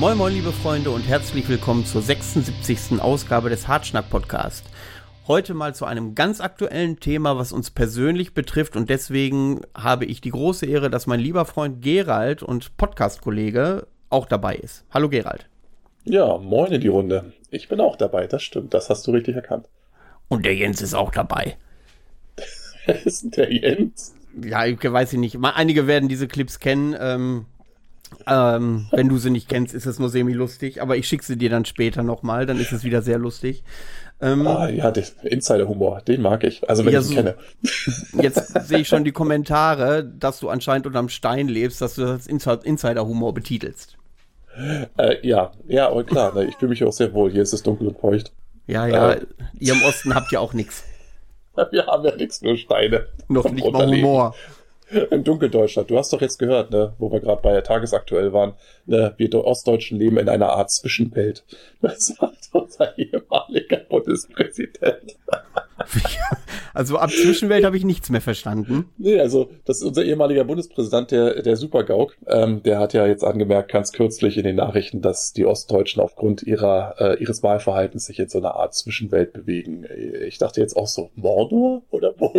Moin moin liebe Freunde und herzlich willkommen zur 76. Ausgabe des Hartschnack Podcast. Heute mal zu einem ganz aktuellen Thema, was uns persönlich betrifft und deswegen habe ich die große Ehre, dass mein lieber Freund Gerald und Podcast-Kollege auch dabei ist. Hallo Gerald. Ja, moin in die Runde. Ich bin auch dabei, das stimmt, das hast du richtig erkannt. Und der Jens ist auch dabei. Wer ist denn der Jens? Ja, ich weiß ich nicht. Einige werden diese Clips kennen. Ähm, ähm, wenn du sie nicht kennst, ist es nur semi-lustig, aber ich schicke sie dir dann später nochmal, dann ist es wieder sehr lustig. Ähm, ah, ja, der Insider-Humor, den mag ich. Also, wenn ja, ich ihn so, kenne. Jetzt sehe ich schon die Kommentare, dass du anscheinend unterm Stein lebst, dass du das Insider-Humor betitelst. Äh, ja, ja, aber klar, ne, ich fühle mich auch sehr wohl. Hier ist es dunkel und feucht. Ja, ja, äh, ihr im Osten habt ja auch nichts. Wir haben ja nichts, nur Steine. Noch nicht mal Humor. Im Dunkeldeutschland. Du hast doch jetzt gehört, ne, wo wir gerade bei Tagesaktuell waren, ne, wir Ostdeutschen leben in einer Art Zwischenwelt. Das sagt unser ehemaliger Bundespräsident. Also ab Zwischenwelt habe ich nichts mehr verstanden. Nee, also das ist unser ehemaliger Bundespräsident, der, der Supergauk. Ähm, der hat ja jetzt angemerkt, ganz kürzlich in den Nachrichten, dass die Ostdeutschen aufgrund ihrer, äh, ihres Wahlverhaltens sich in so einer Art Zwischenwelt bewegen. Ich dachte jetzt auch so, Mordor oder wo?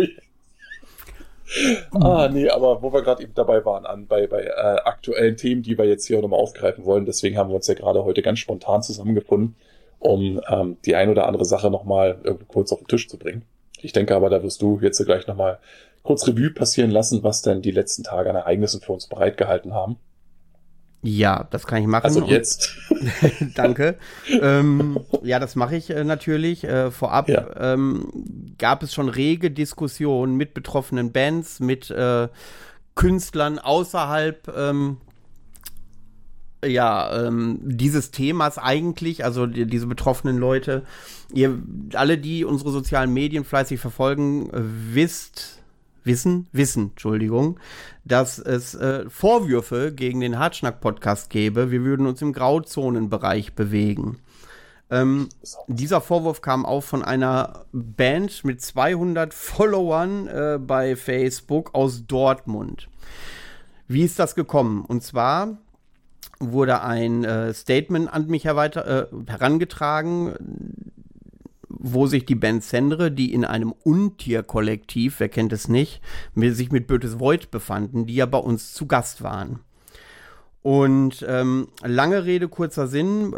Ah, nee, aber wo wir gerade eben dabei waren, an bei, bei äh, aktuellen Themen, die wir jetzt hier nochmal aufgreifen wollen, deswegen haben wir uns ja gerade heute ganz spontan zusammengefunden, um ähm, die ein oder andere Sache nochmal kurz auf den Tisch zu bringen. Ich denke aber, da wirst du jetzt gleich nochmal kurz Revue passieren lassen, was denn die letzten Tage an Ereignissen für uns bereitgehalten haben. Ja, das kann ich machen. Also jetzt. danke. ähm, ja, das mache ich äh, natürlich. Äh, vorab ja. ähm, gab es schon rege Diskussionen mit betroffenen Bands, mit äh, Künstlern außerhalb ähm, ja, ähm, dieses Themas eigentlich, also die, diese betroffenen Leute. Ihr alle, die unsere sozialen Medien fleißig verfolgen, wisst, wissen, wissen, Entschuldigung, dass es äh, Vorwürfe gegen den Hartschnack-Podcast gäbe. Wir würden uns im Grauzonenbereich bewegen. Ähm, dieser Vorwurf kam auch von einer Band mit 200 Followern äh, bei Facebook aus Dortmund. Wie ist das gekommen? Und zwar wurde ein äh, Statement an mich äh, herangetragen wo sich die Band Sendre, die in einem Untierkollektiv, wer kennt es nicht, mit, sich mit Bötes Void befanden, die ja bei uns zu Gast waren. Und ähm, lange Rede, kurzer Sinn.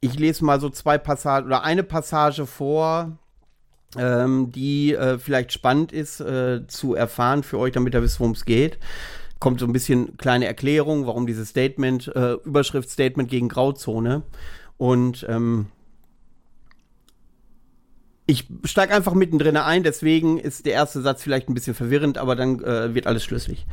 Ich lese mal so zwei Passagen oder eine Passage vor, ähm, die äh, vielleicht spannend ist äh, zu erfahren für euch, damit ihr wisst, worum es geht. Kommt so ein bisschen kleine Erklärung, warum dieses Statement, äh, Überschrift Statement gegen Grauzone. Und ähm, ich steige einfach mittendrin ein, deswegen ist der erste Satz vielleicht ein bisschen verwirrend, aber dann äh, wird alles schlüssig.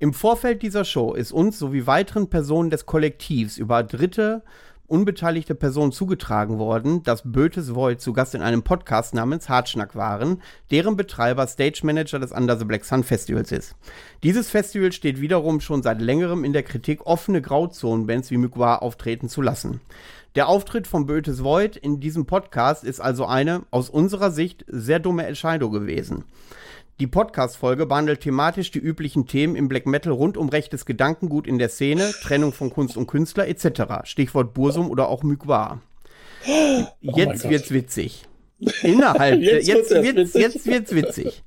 Im Vorfeld dieser Show ist uns sowie weiteren Personen des Kollektivs über dritte unbeteiligte Personen zugetragen worden, dass Bötes Void zu Gast in einem Podcast namens Hartschnack waren, deren Betreiber Stage Manager des Under the Black Sun Festivals ist. Dieses Festival steht wiederum schon seit längerem in der Kritik, offene Grauzonenbands wie Mugwa auftreten zu lassen. Der Auftritt von Bötes Void in diesem Podcast ist also eine aus unserer Sicht sehr dumme Entscheidung gewesen. Die Podcast-Folge behandelt thematisch die üblichen Themen im Black Metal rund um rechtes Gedankengut in der Szene, Trennung von Kunst und Künstler etc. Stichwort Bursum oder auch Mygwa. Oh jetzt wird's witzig. Innerhalb jetzt, jetzt, wird's, jetzt wird's witzig.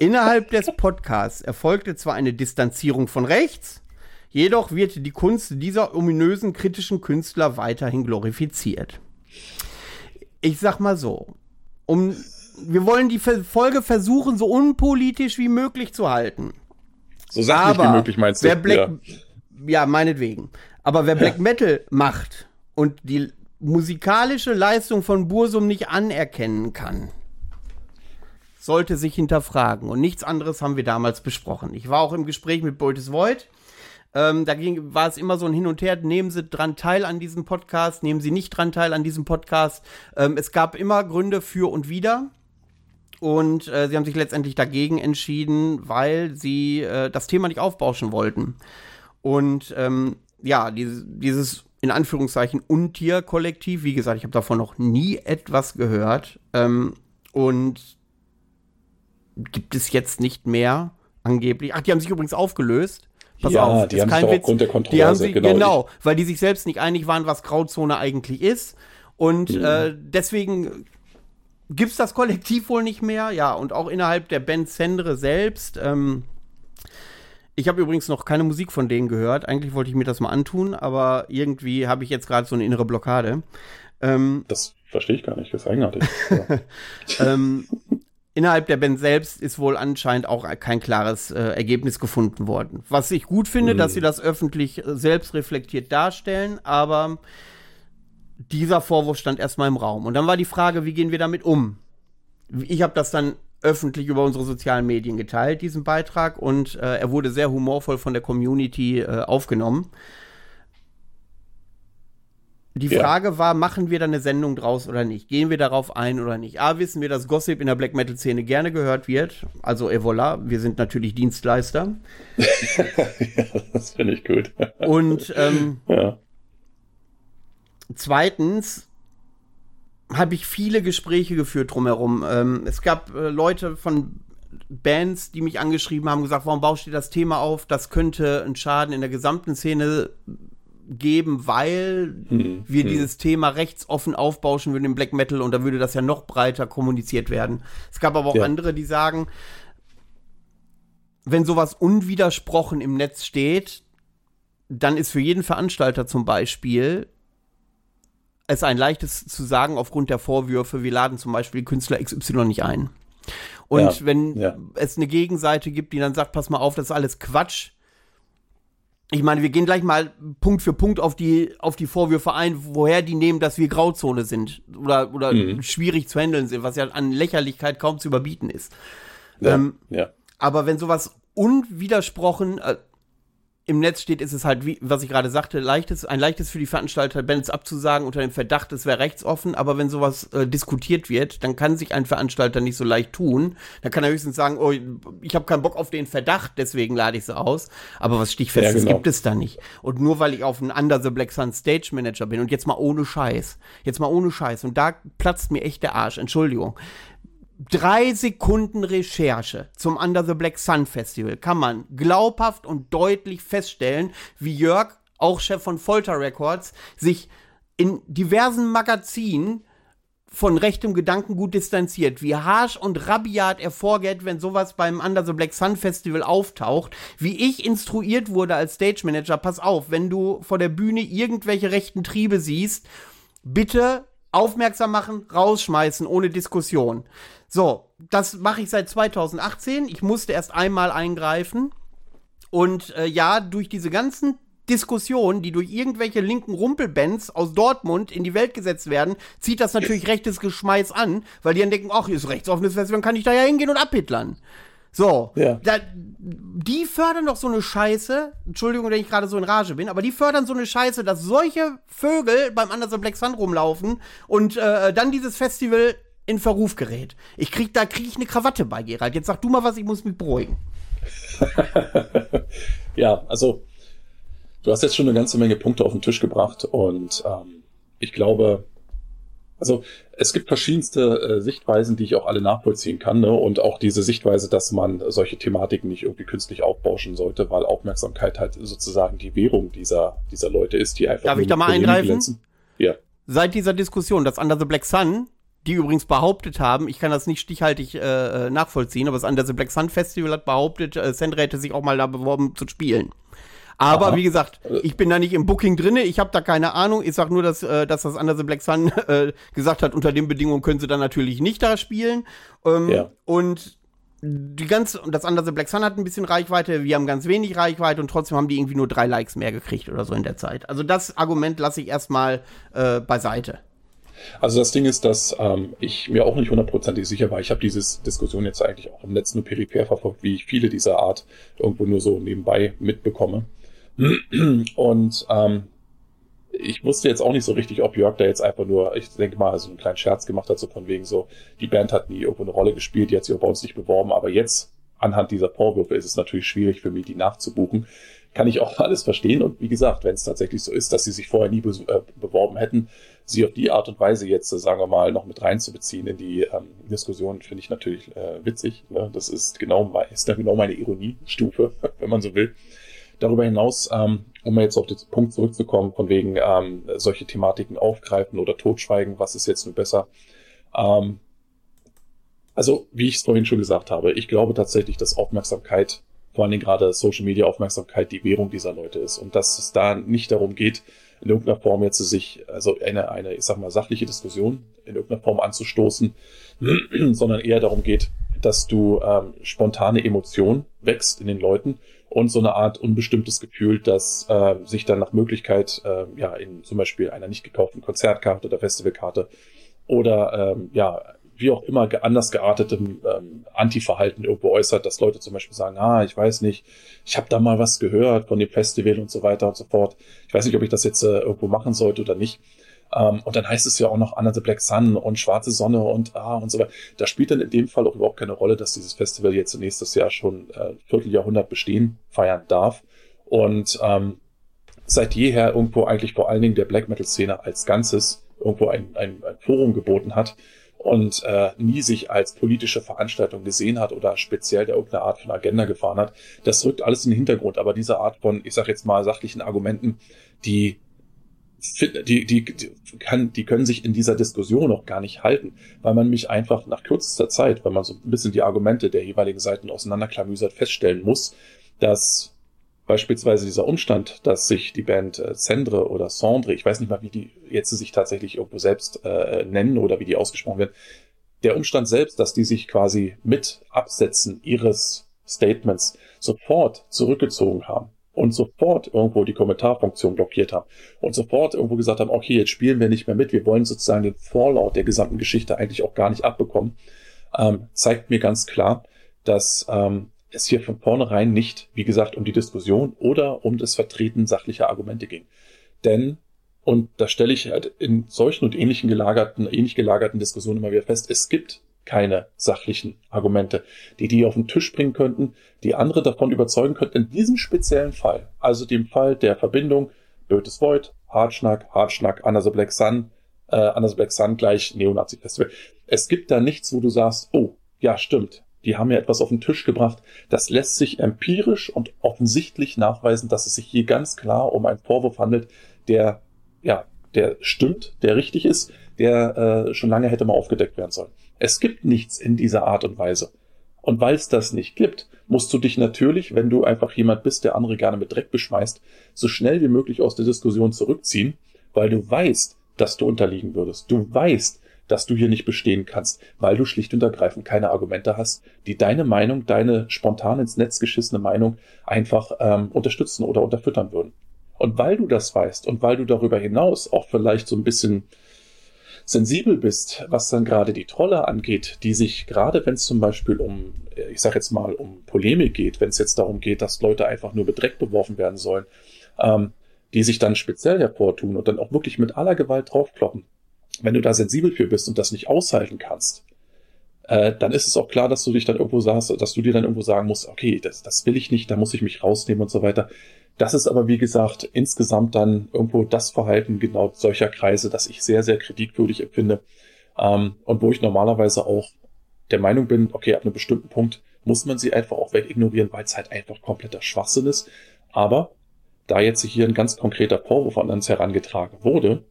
Innerhalb des Podcasts erfolgte zwar eine Distanzierung von rechts, Jedoch wird die Kunst dieser ominösen kritischen Künstler weiterhin glorifiziert. Ich sag mal so, um, wir wollen die Folge versuchen, so unpolitisch wie möglich zu halten. So sachlich Aber wie möglich meinst du? Wer Black, ja. ja, meinetwegen. Aber wer Black Metal macht und die musikalische Leistung von Bursum nicht anerkennen kann, sollte sich hinterfragen. Und nichts anderes haben wir damals besprochen. Ich war auch im Gespräch mit Boltes Void. Ähm, da ging, war es immer so ein Hin und Her, nehmen Sie dran teil an diesem Podcast, nehmen Sie nicht dran teil an diesem Podcast. Ähm, es gab immer Gründe für und wider. Und äh, sie haben sich letztendlich dagegen entschieden, weil sie äh, das Thema nicht aufbauschen wollten. Und ähm, ja, dieses, dieses in Anführungszeichen Untier-Kollektiv, wie gesagt, ich habe davon noch nie etwas gehört. Ähm, und gibt es jetzt nicht mehr, angeblich. Ach, die haben sich übrigens aufgelöst Pass ja, auf, die haben kein sich aufgrund der Die Kontroverse, haben sie, genau, genau, weil die sich selbst nicht einig waren, was Grauzone eigentlich ist. Und Mhm. äh, deswegen gibt's das Kollektiv wohl nicht mehr. Ja, und auch innerhalb der Band Sendre selbst. Ähm, ich habe übrigens noch keine Musik von denen gehört. Eigentlich wollte ich mir das mal antun, aber irgendwie habe ich jetzt gerade so eine innere Blockade. Ähm, Das verstehe ich gar nicht, das ist eigenartig. Ähm, innerhalb der Band selbst ist wohl anscheinend auch kein klares äh, Ergebnis gefunden worden. Was ich gut finde, Mhm. dass sie das öffentlich äh, selbst reflektiert darstellen, aber dieser Vorwurf stand erstmal im Raum. Und dann war die Frage, wie gehen wir damit um? Ich habe das dann öffentlich über unsere sozialen Medien geteilt, diesen Beitrag, und äh, er wurde sehr humorvoll von der Community äh, aufgenommen. Die Ja. Frage war, machen wir da eine Sendung draus oder nicht? Gehen wir darauf ein oder nicht? A, wissen wir, dass Gossip in der Black Metal Szene gerne gehört wird. Also Evola, wir sind natürlich Dienstleister. ja, das finde ich gut. Und ähm, Ja. Zweitens habe ich viele Gespräche geführt drumherum. Ähm, es gab äh, Leute von Bands, die mich angeschrieben haben, gesagt, warum baust du das Thema auf? Das könnte einen Schaden in der gesamten Szene geben, weil Hm, wir hm. dieses Thema rechtsoffen aufbauschen würden im Black Metal und da würde das ja noch breiter kommuniziert werden. Es gab aber auch Ja. andere, die sagen, wenn sowas unwidersprochen im Netz steht, dann ist für jeden Veranstalter zum Beispiel es ein leichtes zu sagen aufgrund der Vorwürfe, wir laden zum Beispiel Künstler XY nicht ein. Und Ja, wenn ja. es eine Gegenseite gibt, die dann sagt, pass mal auf, das ist alles Quatsch. Ich meine, wir gehen gleich mal Punkt für Punkt auf die, auf die Vorwürfe ein, woher die nehmen, dass wir Grauzone sind oder, oder Mhm. schwierig zu handeln sind, was ja an Lächerlichkeit kaum zu überbieten ist. Ja, Ähm. Aber wenn sowas unwidersprochen äh, im Netz steht, ist es halt, wie, was ich gerade sagte, leichtes, ein leichtes für die Veranstalter, Bands abzusagen unter dem Verdacht, es wäre rechtsoffen. Aber wenn sowas äh, diskutiert wird, dann kann sich ein Veranstalter nicht so leicht tun. Dann kann er höchstens sagen, oh, ich habe keinen Bock auf den Verdacht, deswegen lade ich sie aus. Aber was Stichfestes Ja, genau. gibt es da nicht. Und nur weil ich auf einen Under the Black Sun Stage Manager bin und jetzt mal ohne Scheiß, jetzt mal ohne Scheiß und da platzt mir echt der Arsch, Entschuldigung drei Sekunden Recherche zum Under the Black Sun Festival kann man glaubhaft und deutlich feststellen, wie Jörg, auch Chef von Folter Records, sich in diversen Magazinen von rechtem Gedankengut distanziert, wie harsch und rabiat er vorgeht, wenn sowas beim Under the Black Sun Festival auftaucht, wie ich instruiert wurde als Stage Manager, pass auf, wenn du vor der Bühne irgendwelche rechten Triebe siehst, bitte aufmerksam machen, rausschmeißen, ohne Diskussion. So, das mache ich seit 2018. Ich musste erst einmal eingreifen. Und äh, ja, durch diese ganzen Diskussionen, die durch irgendwelche linken Rumpelbands aus Dortmund in die Welt gesetzt werden, zieht das natürlich rechtes Geschmeiß an, weil die dann denken, ach, hier ist rechtsoffenes Festival, dann kann ich da ja hingehen und abhitlern. So, Ja. da, die fördern doch so eine Scheiße, Entschuldigung, wenn ich gerade so in Rage bin, aber die fördern so eine Scheiße, dass solche Vögel beim Under the Black Sun rumlaufen und äh, dann dieses Festival in Verruf gerät. Ich krieg, da krieg ich eine Krawatte bei, Gerald. Jetzt sag du mal was, ich muss mich beruhigen. ja, also du hast jetzt schon eine ganze Menge Punkte auf den Tisch gebracht und ähm, ich glaube, also es gibt verschiedenste äh, Sichtweisen, die ich auch alle nachvollziehen kann, ne? und auch diese Sichtweise, dass man solche Thematiken nicht irgendwie künstlich aufbauschen sollte, weil Aufmerksamkeit halt sozusagen die Währung dieser dieser Leute ist, die einfach Darf ich da mal eingreifen? Ja, Seit dieser Diskussion, dass Under the Black Sun, die übrigens behauptet haben, ich kann das nicht stichhaltig äh, äh, nachvollziehen, aber das Under the Black Sun Festival hat behauptet, äh, Sandra hätte sich auch mal da beworben zu spielen. Aber Aha. wie gesagt, ich bin da nicht im Booking drinne, ich habe da keine Ahnung. Ich sag nur, dass, äh, dass das Under the Black Sun äh, gesagt hat, unter den Bedingungen können sie dann natürlich nicht da spielen. Ähm, Ja. Und die ganze, das Under the Black Sun hat ein bisschen Reichweite, wir haben ganz wenig Reichweite und trotzdem haben die irgendwie nur drei Likes mehr gekriegt oder so in der Zeit. Also das Argument lasse ich erstmal äh, beiseite. Also das Ding ist, dass ähm, ich mir auch nicht hundertprozentig sicher war. Ich habe diese Diskussion jetzt eigentlich auch im Netz nur peripher verfolgt, wie ich viele dieser Art irgendwo nur so nebenbei mitbekomme. Und ähm, ich wusste jetzt auch nicht so richtig, ob Jörg da jetzt einfach nur, ich denke mal, so einen kleinen Scherz gemacht hat, so von wegen so, die Band hat nie irgendwo eine Rolle gespielt, die hat sich auch bei uns nicht beworben, aber jetzt anhand dieser Vorwürfe ist es natürlich schwierig für mich, die nachzubuchen. Kann ich auch alles verstehen und wie gesagt, wenn es tatsächlich so ist, dass sie sich vorher nie be äh, beworben hätten, sie auf die Art und Weise jetzt, äh, sagen wir mal, noch mit reinzubeziehen in die ähm, Diskussion, finde ich natürlich äh, witzig. Ne? Das ist genau, ist genau meine Ironiestufe, wenn man so will. Darüber hinaus, ähm, um jetzt auf den Punkt zurückzukommen, von wegen ähm, solche Thematiken aufgreifen oder totschweigen, was ist jetzt nur besser? Ähm, also, wie ich es vorhin schon gesagt habe, ich glaube tatsächlich, dass Aufmerksamkeit, vor Dingen gerade Social Media Aufmerksamkeit, die Währung dieser Leute ist und dass es da nicht darum geht, in irgendeiner Form jetzt sich, also eine, eine, ich sag mal, sachliche Diskussion in irgendeiner Form anzustoßen, sondern eher darum geht, dass du ähm, spontane Emotion wächst in den Leuten und so eine Art unbestimmtes Gefühl, dass äh, sich dann nach Möglichkeit äh, ja in zum Beispiel einer nicht gekauften Konzertkarte oder Festivalkarte oder ähm, ja wie auch immer anders geartetem ähm, Anti-Verhalten irgendwo äußert, dass Leute zum Beispiel sagen, ah, ich weiß nicht, ich habe da mal was gehört von dem Festival und so weiter und so fort. Ich weiß nicht, ob ich das jetzt äh, irgendwo machen sollte oder nicht. Ähm, und dann heißt es ja auch noch Under the Black Sun und Schwarze Sonne und ah und so weiter. Da spielt dann in dem Fall auch überhaupt keine Rolle, dass dieses Festival jetzt nächstes Jahr schon äh, Vierteljahrhundert bestehen feiern darf. Und ähm, seit jeher irgendwo eigentlich vor allen Dingen der Black Metal Szene als Ganzes irgendwo ein, ein, ein Forum geboten hat und äh, nie sich als politische Veranstaltung gesehen hat oder speziell der irgendeine Art von Agenda gefahren hat. Das rückt alles in den Hintergrund. Aber diese Art von, ich sage jetzt mal, sachlichen Argumenten, die die, die, die, kann, die können sich in dieser Diskussion auch gar nicht halten, weil man mich einfach nach kürzester Zeit, wenn man so ein bisschen die Argumente der jeweiligen Seiten auseinanderklamüsert, feststellen muss, dass beispielsweise dieser Umstand, dass sich die Band äh, Cendre oder Cendre, ich weiß nicht mal, wie die jetzt sich tatsächlich irgendwo selbst äh, nennen oder wie die ausgesprochen werden, der Umstand selbst, dass die sich quasi mit Absetzen ihres Statements sofort zurückgezogen haben und sofort irgendwo die Kommentarfunktion blockiert haben und sofort irgendwo gesagt haben, okay, jetzt spielen wir nicht mehr mit, wir wollen sozusagen den Fallout der gesamten Geschichte eigentlich auch gar nicht abbekommen, ähm, zeigt mir ganz klar, dass ähm, es hier von vornherein nicht, wie gesagt, um die Diskussion oder um das Vertreten sachlicher Argumente ging. Denn, und da stelle ich halt in solchen und ähnlichen gelagerten, ähnlich gelagerten Diskussionen immer wieder fest, es gibt keine sachlichen Argumente, die die auf den Tisch bringen könnten, die andere davon überzeugen könnten, in diesem speziellen Fall, also dem Fall der Verbindung Bötes Void, Hardschnack, Hardschnack, Under the Black Sun, äh, Under the Black Sun gleich Neonazi-Festival. Es gibt da nichts, wo du sagst, oh, ja, stimmt, die haben ja etwas auf den Tisch gebracht. Das lässt sich empirisch und offensichtlich nachweisen, dass es sich hier ganz klar um einen Vorwurf handelt, der, ja, der stimmt, der richtig ist, der äh, schon lange hätte mal aufgedeckt werden sollen. Es gibt nichts in dieser Art und Weise. Und weil es das nicht gibt, musst du dich natürlich, wenn du einfach jemand bist, der andere gerne mit Dreck beschmeißt, so schnell wie möglich aus der Diskussion zurückziehen, weil du weißt, dass du unterliegen würdest. Du weißt, dass du hier nicht bestehen kannst, weil du schlicht und ergreifend keine Argumente hast, die deine Meinung, deine spontan ins Netz geschissene Meinung einfach ähm, unterstützen oder unterfüttern würden. Und weil du das weißt und weil du darüber hinaus auch vielleicht so ein bisschen sensibel bist, was dann gerade die Trolle angeht, die sich gerade, wenn es zum Beispiel um, äh, ich sag jetzt mal, um Polemik geht, wenn es jetzt darum geht, dass Leute einfach nur mit Dreck beworfen werden sollen, ähm, die sich dann speziell hervortun und dann auch wirklich mit aller Gewalt draufkloppen. Wenn du da sensibel für bist und das nicht aushalten kannst, äh, dann ist es auch klar, dass du dich dann irgendwo sagst, dass du dir dann irgendwo sagen musst, okay, das, das will ich nicht, da muss ich mich rausnehmen und so weiter. Das ist aber, wie gesagt, insgesamt dann irgendwo das Verhalten genau solcher Kreise, das ich sehr, sehr kritikwürdig empfinde. Ähm, und wo ich normalerweise auch der Meinung bin, okay, ab einem bestimmten Punkt muss man sie einfach auch wegignorieren, weil es halt einfach kompletter Schwachsinn ist. Aber da jetzt hier ein ganz konkreter Vorwurf an uns herangetragen wurde,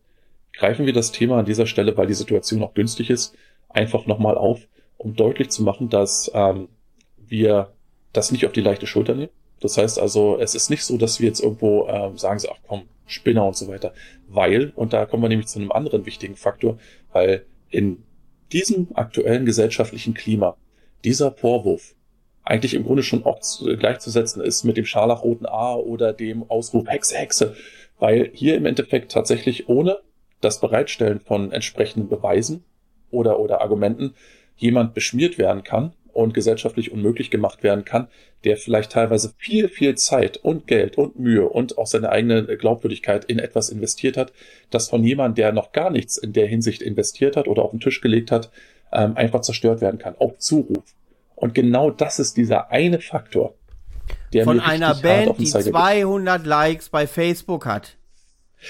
greifen wir das Thema an dieser Stelle, weil die Situation auch günstig ist, einfach nochmal auf, um deutlich zu machen, dass ähm, wir das nicht auf die leichte Schulter nehmen, das heißt also, es ist nicht so, dass wir jetzt irgendwo äh, sagen, so, ach komm, Spinner und so weiter. Weil, und da kommen wir nämlich zu einem anderen wichtigen Faktor, weil in diesem aktuellen gesellschaftlichen Klima dieser Vorwurf eigentlich im Grunde schon auch gleichzusetzen ist mit dem scharlachroten A oder dem Ausruf Hexe, Hexe, weil hier im Endeffekt tatsächlich ohne das Bereitstellen von entsprechenden Beweisen oder, oder Argumenten jemand beschmiert werden kann und gesellschaftlich unmöglich gemacht werden kann, der vielleicht teilweise viel, viel Zeit und Geld und Mühe und auch seine eigene Glaubwürdigkeit in etwas investiert hat, das von jemandem, der noch gar nichts in der Hinsicht investiert hat oder auf den Tisch gelegt hat, ähm, einfach zerstört werden kann. Auf Zuruf. Und genau das ist dieser eine Faktor, der von einer Band, die 200 Likes bei Facebook hat.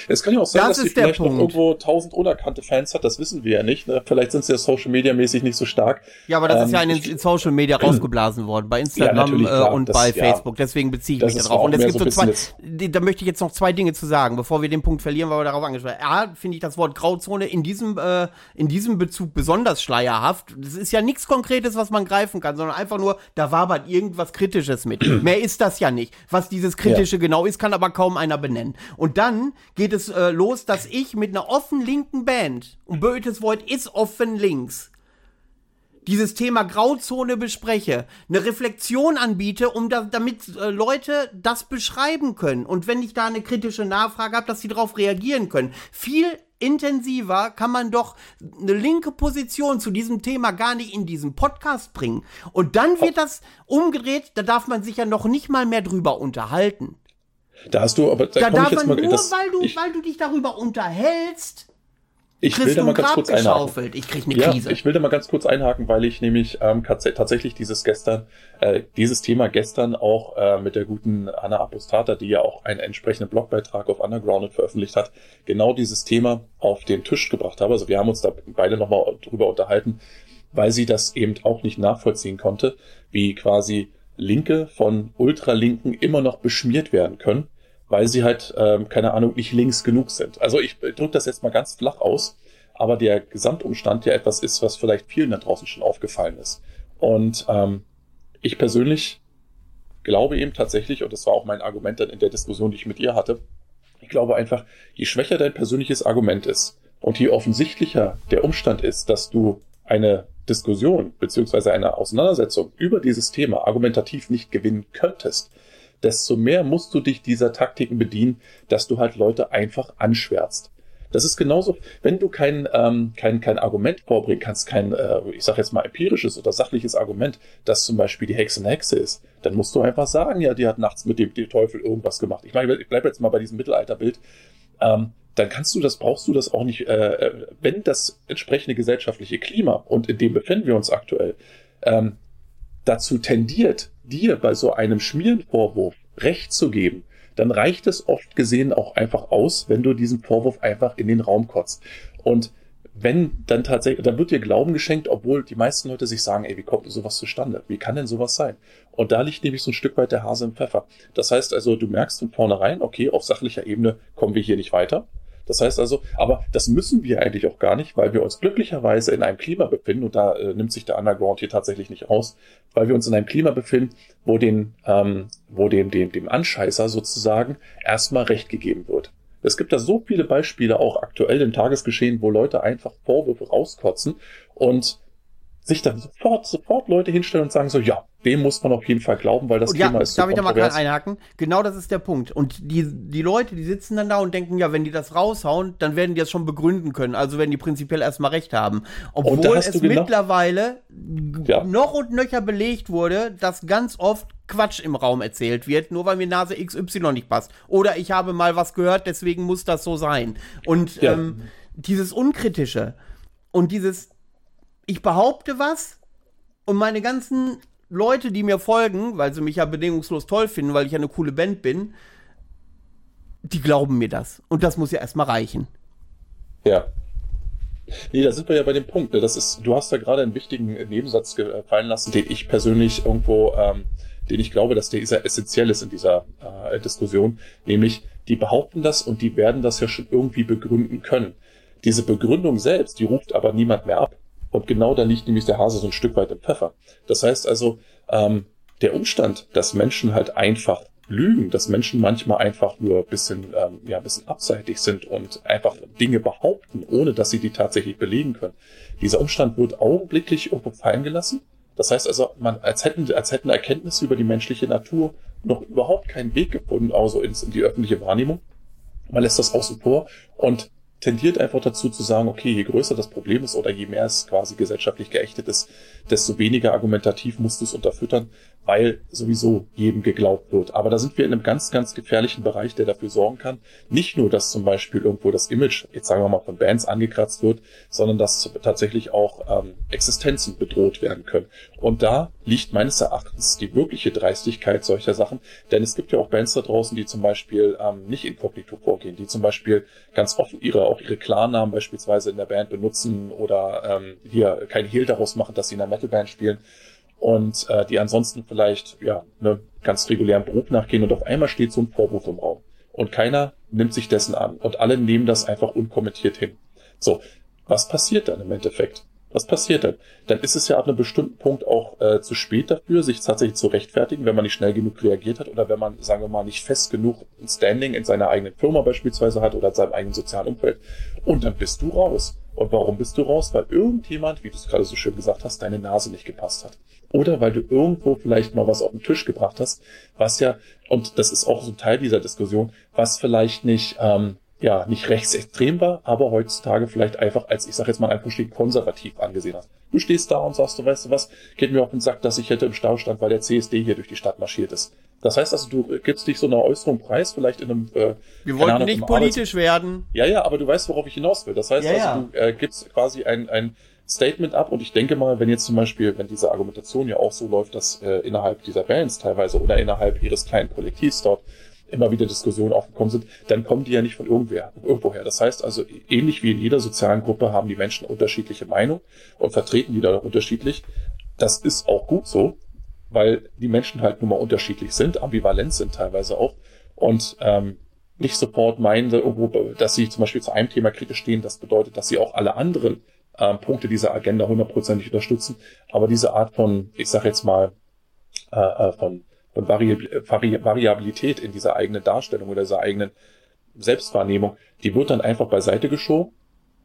Es kann ja auch sein, Das dass sie ist vielleicht noch Punkt. irgendwo tausend unerkannte Fans hat, das wissen wir ja nicht. Ne? Vielleicht sind sie ja Social Media mäßig nicht so stark. Ja, aber das ist Ähm, ja in den Social Media rausgeblasen worden, bei Ja, Instagram natürlich, äh, und das- bei ja. Facebook. Deswegen beziehe ich mich ist darauf. Und es gibt so zwei, die- da möchte ich jetzt noch zwei Dinge zu sagen, bevor wir den Punkt verlieren, weil wir darauf angesprochen haben. A, finde ich das Wort Grauzone in diesem, äh, in diesem Bezug besonders schleierhaft. Das ist ja nichts Konkretes, was man greifen kann, sondern einfach nur, da wabert irgendwas Kritisches mit. Mehr ist das ja nicht. Was dieses Kritische genau ist, kann aber kaum einer benennen. Und dann geht es äh, los, dass ich mit einer offen linken Band, und Bötes Wort ist offen links, dieses Thema Grauzone bespreche, eine Reflexion anbiete, um da, damit äh, Leute das beschreiben können. Und wenn ich da eine kritische Nachfrage habe, dass sie darauf reagieren können. Viel intensiver kann man doch eine linke Position zu diesem Thema gar nicht in diesen Podcast bringen. Und dann wird das umgedreht, da darf man sich ja noch nicht mal mehr drüber unterhalten. Da hast du, aber da, Da komm ich darf jetzt man mal. nur, das, weil, du, ich, weil du dich darüber unterhältst, ich will da mal ganz Grab kurz einhaken. Ich krieg eine Ja, Krise. ich will da mal ganz kurz einhaken, weil ich nämlich ähm, tats- tatsächlich dieses gestern, äh, dieses Thema gestern auch äh, mit der guten Anna Apostata, die ja auch einen entsprechenden Blogbeitrag auf Undergrounded veröffentlicht hat, genau dieses Thema auf den Tisch gebracht habe. Also wir haben uns da beide nochmal drüber unterhalten, weil sie das eben auch nicht nachvollziehen konnte, wie quasi Linke von Ultralinken immer noch beschmiert werden können, weil sie halt, ähm, keine Ahnung, nicht links genug sind. Also ich drücke das jetzt mal ganz flach aus aber der Gesamtumstand ja etwas ist, was vielleicht vielen da draußen schon aufgefallen ist. Und ähm, ich persönlich glaube eben tatsächlich, und das war auch mein Argument dann in der Diskussion, die ich mit ihr hatte, ich glaube einfach, je schwächer dein persönliches Argument ist und je offensichtlicher der Umstand ist, dass du eine Diskussion beziehungsweise eine Auseinandersetzung über dieses Thema argumentativ nicht gewinnen könntest, desto mehr musst du dich dieser Taktiken bedienen, dass du halt Leute einfach anschwärzt. Das ist genauso, wenn du kein, ähm, kein, kein Argument vorbringen kannst, kein, äh, ich sag jetzt mal empirisches oder sachliches Argument, dass zum Beispiel die Hexe eine Hexe ist, dann musst du einfach sagen, ja, die hat nachts mit dem, dem Teufel irgendwas gemacht. Ich meine, ich bleibe jetzt mal bei diesem Mittelalterbild. Ähm, dann kannst du das, brauchst du das auch nicht, äh, wenn das entsprechende gesellschaftliche Klima, und in dem befinden wir uns aktuell, ähm, dazu tendiert, dir bei so einem Schmierenvorwurf Recht zu geben, dann reicht es oft gesehen auch einfach aus, wenn du diesen Vorwurf einfach in den Raum kotzt. Und wenn dann tatsächlich, dann wird dir Glauben geschenkt, obwohl die meisten Leute sich sagen, ey, wie kommt denn sowas zustande? Wie kann denn sowas sein? Und da liegt nämlich so ein Stück weit der Hase im Pfeffer. Das heißt also, du merkst von vornherein, okay, auf sachlicher Ebene kommen wir hier nicht weiter. Das heißt also, aber das müssen wir eigentlich auch gar nicht, weil wir uns glücklicherweise in einem Klima befinden, und da äh, nimmt sich der Underground hier tatsächlich nicht aus, weil wir uns in einem Klima befinden, wo den, ähm, wo dem, dem, dem Anscheißer sozusagen erstmal Recht gegeben wird. Es gibt da so viele Beispiele auch aktuell im Tagesgeschehen, wo Leute einfach Vorwürfe rauskotzen und sich dann sofort, sofort Leute hinstellen und sagen so, ja, dem muss man auf jeden Fall glauben, weil das ja, Thema ist so darf ich da mal gerade einhaken? Genau das ist der Punkt. Und die, die Leute, die sitzen dann da und denken, ja, wenn die das raushauen, dann werden die das schon begründen können. Also werden die prinzipiell erstmal recht haben. Obwohl es genau- mittlerweile Ja. noch und nöcher belegt wurde, dass ganz oft Quatsch im Raum erzählt wird, nur weil mir Nase XY nicht passt. Oder ich habe mal was gehört, deswegen muss das so sein. Und Ja. ähm, dieses Unkritische und dieses, ich behaupte was, und meine ganzen Leute, die mir folgen, weil sie mich ja bedingungslos toll finden, weil ich ja eine coole Band bin, die glauben mir das. Und das muss ja erstmal reichen. Ja. Nee, da sind wir ja bei dem Punkt. ne? Das ist, du hast da gerade einen wichtigen Nebensatz ge- fallen lassen, den ich persönlich irgendwo, ähm, den ich glaube, dass der essentiell ist in dieser äh, Diskussion. Nämlich, die behaupten das und die werden das ja schon irgendwie begründen können. Diese Begründung selbst, die ruft aber niemand mehr ab. Und genau da liegt nämlich der Hase so ein Stück weit im Pfeffer. Das heißt also, ähm, der Umstand, dass Menschen halt einfach lügen, dass Menschen manchmal einfach nur ein bisschen, ähm, ja, ein bisschen abseitig sind und einfach Dinge behaupten, ohne dass sie die tatsächlich belegen können. Dieser Umstand wird augenblicklich irgendwo fallen gelassen. Das heißt also, man, als hätten, als hätten Erkenntnisse über die menschliche Natur noch überhaupt keinen Weg gefunden, ins, in die öffentliche Wahrnehmung. Man lässt das außen vor und tendiert einfach dazu zu sagen, okay, je größer das Problem ist oder je mehr es quasi gesellschaftlich geächtet ist, desto weniger argumentativ musst du es unterfüttern, weil sowieso jedem geglaubt wird. Aber da sind wir in einem ganz, ganz gefährlichen Bereich, der dafür sorgen kann, nicht nur, dass zum Beispiel irgendwo das Image, jetzt sagen wir mal, von Bands angekratzt wird, sondern dass tatsächlich auch ähm, Existenzen bedroht werden können. Und da liegt meines Erachtens die wirkliche Dreistigkeit solcher Sachen, denn es gibt ja auch Bands da draußen, die zum Beispiel ähm, nicht inkognito vorgehen, die zum Beispiel ganz offen ihre, auch ihre Klarnamen beispielsweise in der Band benutzen oder ähm, hier kein Hehl daraus machen, dass sie in einer Metalband spielen und äh, die ansonsten vielleicht ja ne, ganz regulären Beruf nachgehen und auf einmal steht so ein Vorwurf im Raum und keiner nimmt sich dessen an und alle nehmen das einfach unkommentiert hin. So, was passiert dann im Endeffekt? Was passiert dann? Dann ist es ja ab einem bestimmten Punkt auch äh, zu spät dafür, sich tatsächlich zu rechtfertigen, wenn man nicht schnell genug reagiert hat oder wenn man, sagen wir mal, nicht fest genug ein Standing in seiner eigenen Firma beispielsweise hat oder in seinem eigenen sozialen Umfeld. Und dann bist du raus. Und warum bist du raus? Weil irgendjemand, wie du es gerade so schön gesagt hast, deine Nase nicht gepasst hat. Oder weil du irgendwo vielleicht mal was auf den Tisch gebracht hast, was ja, und das ist auch so ein Teil dieser Diskussion, was vielleicht nicht, ähm, ja, nicht rechtsextrem war, aber heutzutage vielleicht einfach als, ich sag jetzt mal einfach stehen, konservativ angesehen hast. Du stehst da und sagst, du weißt du was, geht mir auf den Sack, dass ich hätte im Stau stand, weil der CSD hier durch die Stadt marschiert ist. Das heißt also, du gibst dich so einer Äußerung preis, vielleicht in einem. Äh, Wir wollten Ahnung, nicht politisch Arbeits werden. Ja, ja, aber du weißt, worauf ich hinaus will. Das heißt ja, also, du äh, gibst quasi ein, ein Statement ab und ich denke mal, wenn jetzt zum Beispiel, wenn diese Argumentation ja auch so läuft, dass äh, innerhalb dieser Bands teilweise oder innerhalb ihres kleinen Kollektivs dort immer wieder Diskussionen aufgekommen sind, dann kommen die ja nicht von irgendwer, irgendwoher. Das heißt also, ähnlich wie in jeder sozialen Gruppe haben die Menschen unterschiedliche Meinungen und vertreten die da unterschiedlich. Das ist auch gut so, weil die Menschen halt nun mal unterschiedlich sind, ambivalent sind teilweise auch und ähm, nicht sofort meinen, dass sie zum Beispiel zu einem Thema kritisch stehen. Das bedeutet, dass sie auch alle anderen äh, Punkte dieser Agenda hundertprozentig unterstützen. Aber diese Art von, ich sage jetzt mal, äh, äh von, von Vari Vari Variabilität in dieser eigenen Darstellung oder dieser eigenen Selbstwahrnehmung, die wird dann einfach beiseite geschoben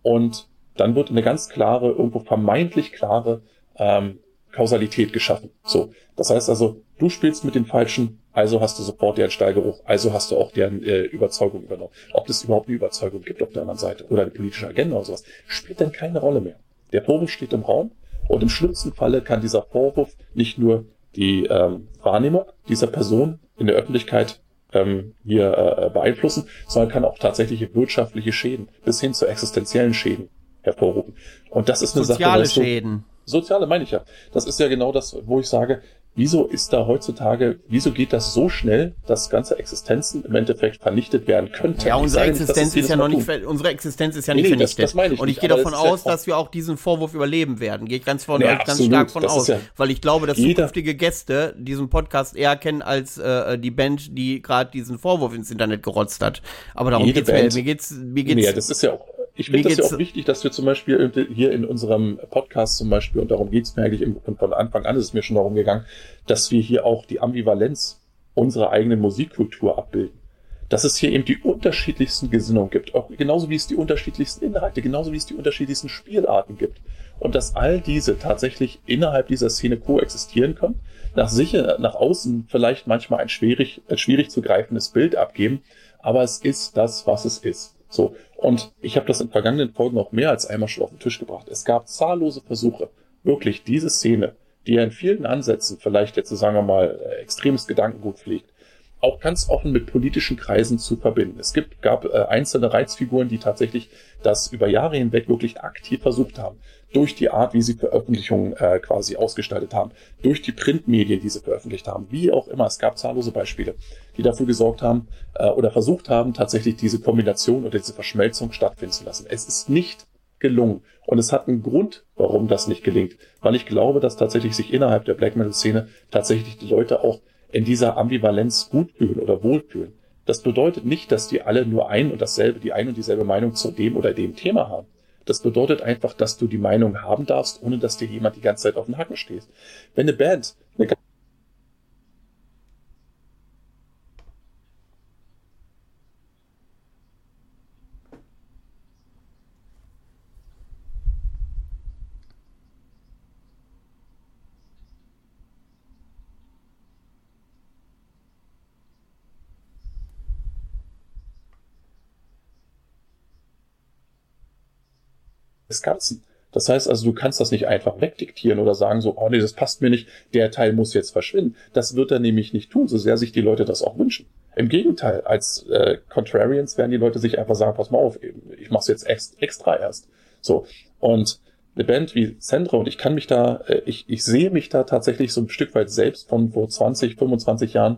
und dann wird eine ganz klare, irgendwo vermeintlich klare ähm, Kausalität geschaffen. So, das heißt also, du spielst mit den Falschen, also hast du sofort deren Steigeruch, also hast du auch deren äh, Überzeugung übernommen. Ob es überhaupt eine Überzeugung gibt auf der anderen Seite oder eine politische Agenda oder sowas, spielt dann keine Rolle mehr. Der Vorwurf steht im Raum und im schlimmsten Falle kann dieser Vorwurf nicht nur die ähm, Wahrnehmung dieser Person in der Öffentlichkeit ähm, hier äh, beeinflussen, sondern kann auch tatsächliche wirtschaftliche Schäden bis hin zu existenziellen Schäden hervorrufen. Und das ist eine Soziale Sache. Soziale Schäden. Soziale meine ich ja. Das ist ja genau das, wo ich sage, wieso ist da heutzutage, wieso geht das so schnell, dass ganze Existenzen im Endeffekt vernichtet werden könnten? Ja, unsere Existenz ist ja noch nicht, unsere Existenz ist ja nicht nee, vernichtet. Das, das meine ich Und ich gehe davon aus, dass wir auch diesen Vorwurf überleben werden. Gehe ich ganz, von, nee, ganz absolut. stark von aus. Ja weil ich glaube, dass zukünftige Gäste diesen Podcast eher kennen als äh, die Band, die gerade diesen Vorwurf ins Internet gerotzt hat. Aber darum geht's Band, mir. Mir geht's, mir geht's. Nee, das ist ja auch ich finde das ja auch wichtig, dass wir zum Beispiel hier in unserem Podcast zum Beispiel, und darum geht's mir eigentlich von Anfang an, ist es mir schon darum gegangen, dass wir hier auch die Ambivalenz unserer eigenen Musikkultur abbilden. Dass es hier eben die unterschiedlichsten Gesinnungen gibt, auch genauso wie es die unterschiedlichsten Inhalte, genauso wie es die unterschiedlichsten Spielarten gibt. Und dass all diese tatsächlich innerhalb dieser Szene koexistieren können, nach sicher, nach außen vielleicht manchmal ein schwierig, ein schwierig zu greifendes Bild abgeben, aber es ist das, was es ist. So. Und ich habe das in vergangenen Folgen auch mehr als einmal schon auf den Tisch gebracht. Es gab zahllose Versuche, wirklich diese Szene, die ja in vielen Ansätzen vielleicht jetzt, sagen wir mal, äh, extremes Gedankengut pflegt, auch ganz offen mit politischen Kreisen zu verbinden. Es gibt, gab äh, einzelne Reizfiguren, die tatsächlich das über Jahre hinweg wirklich aktiv versucht haben. Durch die Art, wie sie Veröffentlichungen äh, quasi ausgestaltet haben, durch die Printmedien, die sie veröffentlicht haben, wie auch immer. Es gab zahllose Beispiele, die dafür gesorgt haben äh, oder versucht haben, tatsächlich diese Kombination oder diese Verschmelzung stattfinden zu lassen. Es ist nicht gelungen. Und es hat einen Grund, warum das nicht gelingt. Weil ich glaube, dass tatsächlich sich innerhalb der Black Metal Szene tatsächlich die Leute auch in dieser Ambivalenz gut fühlen oder wohlfühlen. Das bedeutet nicht, dass die alle nur ein und dasselbe, die ein und dieselbe Meinung zu dem oder dem Thema haben. Das bedeutet einfach, dass du die Meinung haben darfst, ohne dass dir jemand die ganze Zeit auf den Hacken steht. Wenn eine Band eine des Ganzen Das heißt also, du kannst das nicht einfach wegdiktieren oder sagen so, oh nee, das passt mir nicht, der Teil muss jetzt verschwinden. Das wird er nämlich nicht tun, so sehr sich die Leute das auch wünschen. Im Gegenteil, als äh, Contrarians werden die Leute sich einfach sagen, pass mal auf, ich mach's jetzt ex extra erst. So. Und eine Band wie Sandra und ich kann mich da, äh, ich, ich sehe mich da tatsächlich so ein Stück weit selbst von vor 20, 25 Jahren.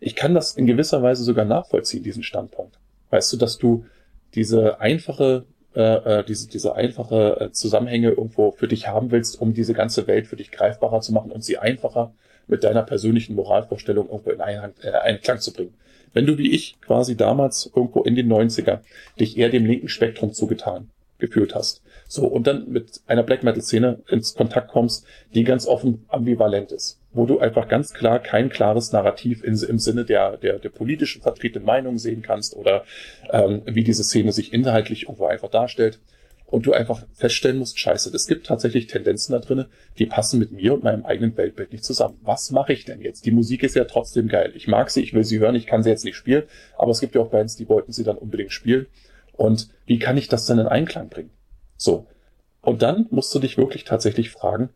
Ich kann das in gewisser Weise sogar nachvollziehen, diesen Standpunkt. Weißt du, dass du diese einfache äh, äh, diese, diese einfache äh, Zusammenhänge irgendwo für dich haben willst, um diese ganze Welt für dich greifbarer zu machen und sie einfacher mit deiner persönlichen Moralvorstellung irgendwo in Einklang, äh, Einklang zu bringen. Wenn du wie ich quasi damals irgendwo in den 90er dich eher dem linken Spektrum zugetan gefühlt hast, so und dann mit einer Black Metal Szene ins Kontakt kommst, die ganz offen ambivalent ist, wo du einfach ganz klar kein klares Narrativ in, im Sinne der, der, der politischen vertretenen Meinung sehen kannst oder ähm, wie diese Szene sich inhaltlich irgendwo einfach darstellt. Und du einfach feststellen musst, scheiße, es gibt tatsächlich Tendenzen da drinnen, die passen mit mir und meinem eigenen Weltbild nicht zusammen. Was mache ich denn jetzt? Die Musik ist ja trotzdem geil. Ich mag sie, ich will sie hören, ich kann sie jetzt nicht spielen, aber es gibt ja auch Bands, die wollten sie dann unbedingt spielen. Und wie kann ich das denn in Einklang bringen? So. Und dann musst du dich wirklich tatsächlich fragen,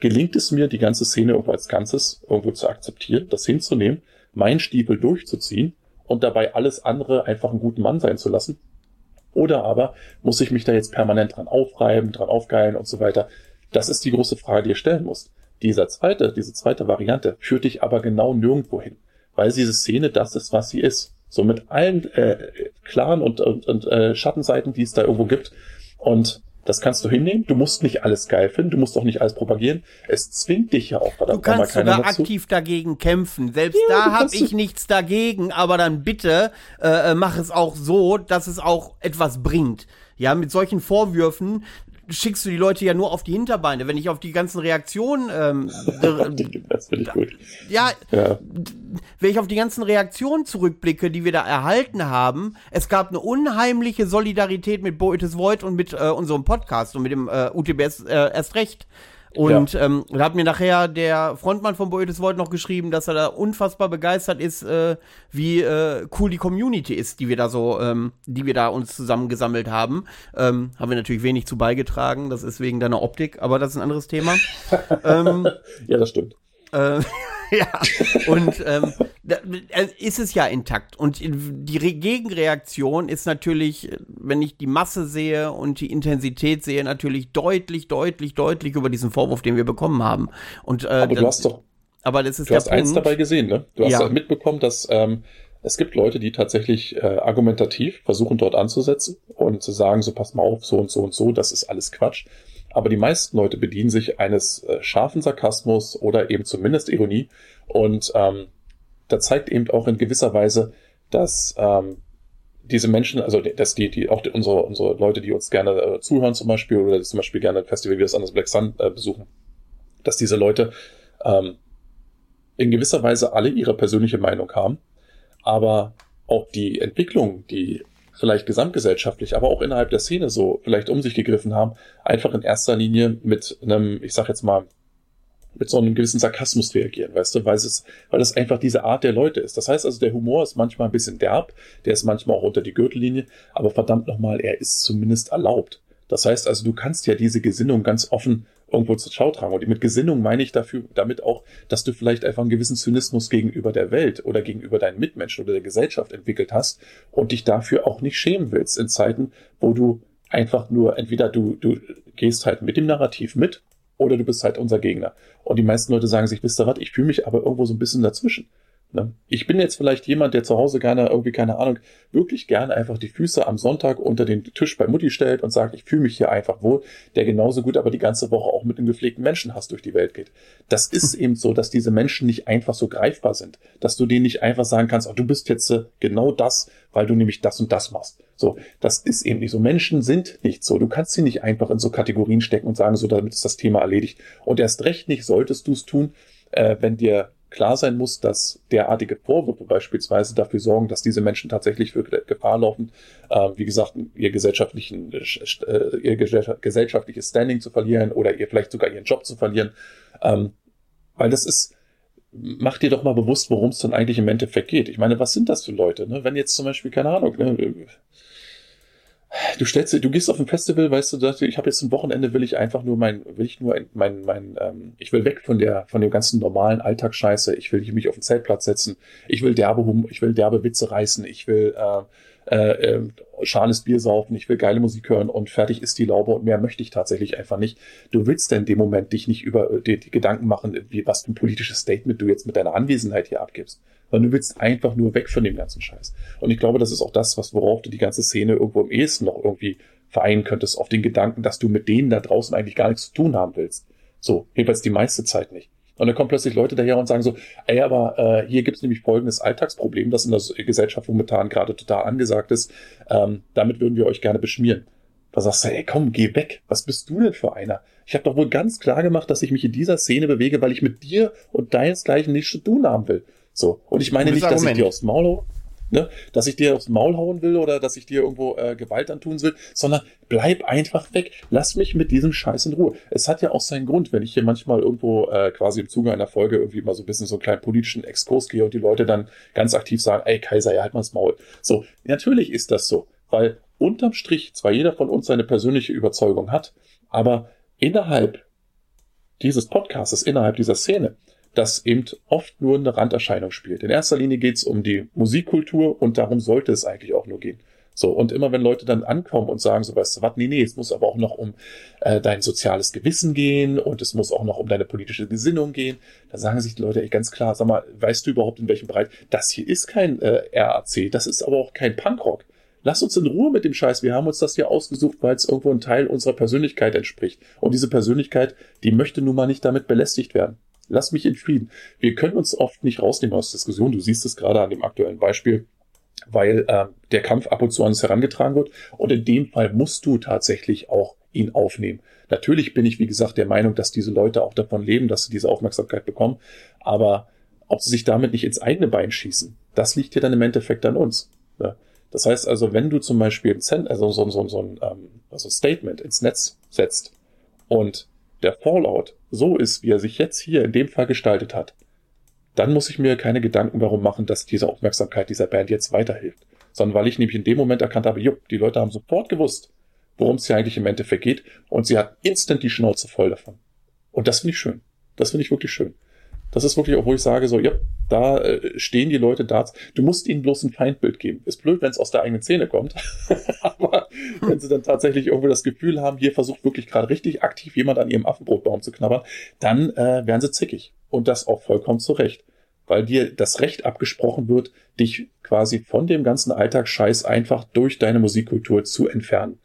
gelingt es mir, die ganze Szene irgendwo als Ganzes irgendwo zu akzeptieren, das hinzunehmen, meinen Stiefel durchzuziehen und dabei alles andere einfach einen guten Mann sein zu lassen? Oder aber muss ich mich da jetzt permanent dran aufreiben, dran aufgeilen und so weiter? Das ist die große Frage, die ihr stellen musst. Dieser zweite, diese zweite Variante führt dich aber genau nirgendwo hin, weil diese Szene das ist, was sie ist. So mit allen äh, klaren und, und, und äh, Schattenseiten, die es da irgendwo gibt. Und das kannst du hinnehmen. Du musst nicht alles geil finden. Du musst auch nicht alles propagieren. Es zwingt dich ja auch Du kannst sogar dazu. aktiv dagegen kämpfen. Selbst ja, da habe ich nichts dagegen. Aber dann bitte äh, äh, mach es auch so, dass es auch etwas bringt. Ja, mit solchen Vorwürfen schickst du die Leute ja nur auf die Hinterbeine. Wenn ich auf die ganzen Reaktionen, ähm, das finde ich gut. Ja, ja, wenn ich auf die ganzen Reaktionen zurückblicke, die wir da erhalten haben, es gab eine unheimliche Solidarität mit Boetes Void und mit äh, unserem Podcast und mit dem äh, UTBS äh, erst recht. Und ja. ähm, da hat mir nachher der Frontmann von Boetes Void noch geschrieben, dass er da unfassbar begeistert ist, äh, wie äh, cool die Community ist, die wir da so, ähm, die wir da uns zusammengesammelt haben. Ähm, haben wir natürlich wenig zu beigetragen, das ist wegen deiner Optik, aber das ist ein anderes Thema. ähm, ja, das stimmt. Äh, ja, und ähm, da, äh, ist es ja intakt. Und die Re Gegenreaktion ist natürlich, wenn ich die Masse sehe und die Intensität sehe, natürlich deutlich, deutlich, deutlich über diesen Vorwurf, den wir bekommen haben. Und, äh, aber du hast doch, aber das ist du hast Punkt. eins dabei gesehen, ne? Du hast ja. mitbekommen, dass ähm, es gibt Leute, die tatsächlich äh, argumentativ versuchen, dort anzusetzen und zu sagen, so pass mal auf, so und so und so, das ist alles Quatsch. Aber die meisten Leute bedienen sich eines äh, scharfen Sarkasmus oder eben zumindest Ironie. Und ähm, da zeigt eben auch in gewisser Weise, dass ähm, diese Menschen, also dass die, die auch die, unsere, unsere Leute, die uns gerne äh, zuhören zum Beispiel oder zum Beispiel gerne ein Festival wie das anders Black Sun äh, besuchen, dass diese Leute ähm, in gewisser Weise alle ihre persönliche Meinung haben, aber auch die Entwicklung, die vielleicht gesamtgesellschaftlich, aber auch innerhalb der Szene so vielleicht um sich gegriffen haben, einfach in erster Linie mit einem, ich sag jetzt mal, mit so einem gewissen Sarkasmus reagieren, weißt du, weil es, weil es einfach diese Art der Leute ist. Das heißt also, der Humor ist manchmal ein bisschen derb, der ist manchmal auch unter die Gürtellinie, aber verdammt nochmal, er ist zumindest erlaubt. Das heißt also, du kannst ja diese Gesinnung ganz offen irgendwo zur Schau tragen. Und mit Gesinnung meine ich dafür, damit auch, dass du vielleicht einfach einen gewissen Zynismus gegenüber der Welt oder gegenüber deinen Mitmenschen oder der Gesellschaft entwickelt hast und dich dafür auch nicht schämen willst in Zeiten, wo du einfach nur, entweder du, du gehst halt mit dem Narrativ mit oder du bist halt unser Gegner. Und die meisten Leute sagen sich, wisst ihr was, ich fühle mich aber irgendwo so ein bisschen dazwischen. Ne? Ich bin jetzt vielleicht jemand, der zu Hause gerne irgendwie, keine Ahnung, wirklich gerne einfach die Füße am Sonntag unter den Tisch bei Mutti stellt und sagt, ich fühle mich hier einfach wohl, der genauso gut aber die ganze Woche auch mit einem gepflegten Menschenhass durch die Welt geht. Das ist eben so, dass diese Menschen nicht einfach so greifbar sind, dass du denen nicht einfach sagen kannst, oh, du bist jetzt äh, genau das, weil du nämlich das und das machst. So, das ist eben nicht so. Menschen sind nicht so. Du kannst sie nicht einfach in so Kategorien stecken und sagen, so, damit ist das Thema erledigt. Und erst recht nicht solltest du es tun, äh, wenn dir klar sein muss, dass derartige Vorwürfe beispielsweise dafür sorgen, dass diese Menschen tatsächlich für Gefahr laufen, äh, wie gesagt, ihr gesellschaftlichen, äh, ihr gesellschaftliches Standing zu verlieren oder ihr vielleicht sogar ihren Job zu verlieren. Ähm, weil das ist, mach dir doch mal bewusst, worum es dann eigentlich im Endeffekt geht. Ich meine, was sind das für Leute? Ne? Wenn jetzt zum Beispiel, keine Ahnung, ne, du stellst, du gehst auf ein Festival, weißt du, sagst, ich habe jetzt ein Wochenende, will ich einfach nur mein, will ich nur mein, mein, ähm, ich will weg von der, von dem ganzen normalen Alltagsscheiße. Ich will mich auf den Zeltplatz setzen. Ich will derbe, hum, ich will derbe Witze reißen. Ich will äh, äh, äh, schales Bier saufen. Ich will geile Musik hören und fertig ist die Laube und mehr möchte ich tatsächlich einfach nicht. Du willst denn in dem Moment dich nicht über äh, die, die Gedanken machen, wie was für ein politisches Statement du jetzt mit deiner Anwesenheit hier abgibst sondern du willst einfach nur weg von dem ganzen Scheiß. Und ich glaube, das ist auch das, was worauf du die ganze Szene irgendwo im ehesten noch irgendwie vereinen könntest, auf den Gedanken, dass du mit denen da draußen eigentlich gar nichts zu tun haben willst. So, jedenfalls die meiste Zeit nicht. Und dann kommen plötzlich Leute daher und sagen so, ey, aber äh, hier gibt's nämlich folgendes Alltagsproblem, das in der Gesellschaft momentan gerade total angesagt ist. Ähm, damit würden wir euch gerne beschmieren. Da sagst du, ey, komm, geh weg. Was bist du denn für einer? Ich habe doch wohl ganz klar gemacht, dass ich mich in dieser Szene bewege, weil ich mit dir und deinesgleichen nichts zu tun haben will. So. Und ich meine nicht, dass ich dir aufs Maul hau, ne? dass ich dir aufs Maul hauen will oder dass ich dir irgendwo äh, Gewalt antun will, sondern bleib einfach weg. Lass mich mit diesem Scheiß in Ruhe. Es hat ja auch seinen Grund, wenn ich hier manchmal irgendwo äh, quasi im Zuge einer Folge irgendwie mal so ein bisschen so einen kleinen politischen Exkurs gehe und die Leute dann ganz aktiv sagen, ey Kaiser, ja, halt mal das Maul. So, natürlich ist das so, weil unterm Strich zwar jeder von uns seine persönliche Überzeugung hat, aber innerhalb dieses Podcasts, innerhalb dieser Szene, das eben oft nur eine Randerscheinung spielt. In erster Linie geht es um die Musikkultur und darum sollte es eigentlich auch nur gehen. So, und immer wenn Leute dann ankommen und sagen, so weißt du was, nee, nee, es muss aber auch noch um äh, dein soziales Gewissen gehen und es muss auch noch um deine politische Gesinnung gehen, dann sagen sich die Leute ey, ganz klar, sag mal, weißt du überhaupt in welchem Bereich, das hier ist kein äh, RAC, das ist aber auch kein Punkrock. Lass uns in Ruhe mit dem Scheiß. Wir haben uns das hier ausgesucht, weil es irgendwo ein Teil unserer Persönlichkeit entspricht. Und diese Persönlichkeit, die möchte nun mal nicht damit belästigt werden. Lass mich in Frieden. Wir können uns oft nicht rausnehmen aus Diskussionen. Du siehst es gerade an dem aktuellen Beispiel, weil äh, der Kampf ab und zu an uns herangetragen wird. Und in dem Fall musst du tatsächlich auch ihn aufnehmen. Natürlich bin ich, wie gesagt, der Meinung, dass diese Leute auch davon leben, dass sie diese Aufmerksamkeit bekommen. Aber ob sie sich damit nicht ins eigene Bein schießen, das liegt ja dann im Endeffekt an uns. Ne? Das heißt also, wenn du zum Beispiel ein, Cent, also so, so, so ein ähm, also Statement ins Netz setzt und der Fallout so ist, wie er sich jetzt hier in dem Fall gestaltet hat, dann muss ich mir keine Gedanken darum machen, dass diese Aufmerksamkeit dieser Band jetzt weiterhilft. Sondern weil ich nämlich in dem Moment erkannt habe, jupp, die Leute haben sofort gewusst, worum es hier eigentlich im Endeffekt geht und sie hat instant die Schnauze voll davon. Und das finde ich schön. Das finde ich wirklich schön. Das ist wirklich auch, wo ich sage, so, ja, da äh, stehen die Leute da. Du musst ihnen bloß ein Feindbild geben. Ist blöd, wenn es aus der eigenen Szene kommt. Aber wenn sie dann tatsächlich irgendwo das Gefühl haben, hier versucht wirklich gerade richtig aktiv jemand an ihrem Affenbrotbaum zu knabbern, dann äh, werden sie zickig. Und das auch vollkommen zu Recht. Weil dir das Recht abgesprochen wird, dich quasi von dem ganzen Alltagsscheiß einfach durch deine Musikkultur zu entfernen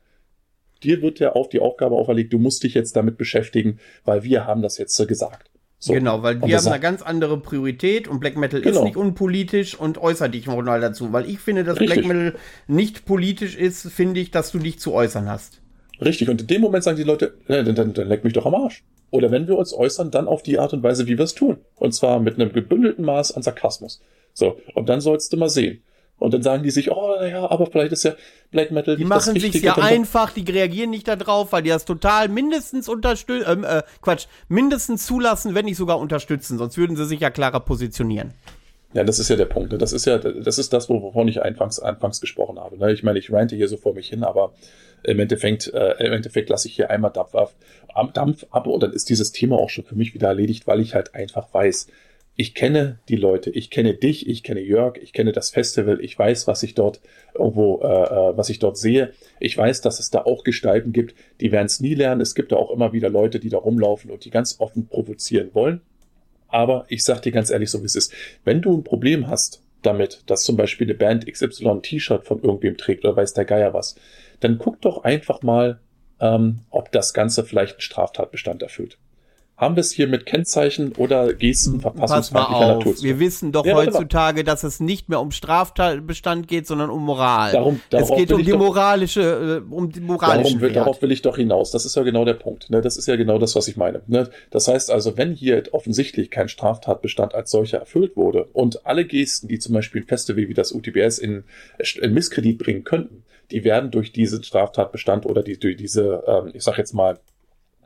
dir wird ja auf die Aufgabe auferlegt, du musst dich jetzt damit beschäftigen, weil wir haben das jetzt so gesagt. So. Genau, weil wir haben eine ganz andere Priorität und Black Metal genau. ist nicht unpolitisch und äußere dich mal dazu, weil ich finde, dass Richtig. Black Metal nicht politisch ist, finde ich, dass du dich zu äußern hast. Richtig, und in dem Moment sagen die Leute, äh, dann, dann, dann leck mich doch am Arsch. Oder wenn wir uns äußern, dann auf die Art und Weise, wie wir es tun. Und zwar mit einem gebündelten Maß an Sarkasmus. So, und dann sollst du mal sehen. Und dann sagen die sich, oh, naja, aber vielleicht ist ja Black Metal Die machen sich ja einfach, die reagieren nicht darauf, weil die das total mindestens unterstützen, ähm, äh, Quatsch, mindestens zulassen, wenn nicht sogar unterstützen, sonst würden sie sich ja klarer positionieren. Ja, das ist ja der Punkt. Ne? Das ist ja, das ist das, wovon ich anfangs, anfangs gesprochen habe. Ne? Ich meine, ich rante hier so vor mich hin, aber im Endeffekt, äh, im Endeffekt lasse ich hier einmal Dampf ab, Dampf ab und dann ist dieses Thema auch schon für mich wieder erledigt, weil ich halt einfach weiß, ich kenne die Leute, ich kenne dich, ich kenne Jörg, ich kenne das Festival, ich weiß, was ich dort irgendwo, äh, äh, was ich dort sehe. Ich weiß, dass es da auch Gestalten gibt, die werden es nie lernen. Es gibt da auch immer wieder Leute, die da rumlaufen und die ganz offen provozieren wollen. Aber ich sag dir ganz ehrlich, so wie es ist. Wenn du ein Problem hast damit, dass zum Beispiel eine Band XY ein T-Shirt von irgendwem trägt oder weiß der Geier was, dann guck doch einfach mal, ähm, ob das Ganze vielleicht einen Straftatbestand erfüllt haben wir es hier mit Kennzeichen oder Gesten verfassungsfeindlicher Natur zu Wir wissen doch ja, heutzutage, dass es nicht mehr um Straftatbestand geht, sondern um Moral. Darum, es geht um die moralische, äh, um die moralische. Darum, darauf will ich doch hinaus. Das ist ja genau der Punkt. Ne? Das ist ja genau das, was ich meine. Ne? Das heißt also, wenn hier offensichtlich kein Straftatbestand als solcher erfüllt wurde und alle Gesten, die zum Beispiel Festival wie das UTBS in, in Misskredit bringen könnten, die werden durch diesen Straftatbestand oder die, durch diese, ähm, ich sag jetzt mal,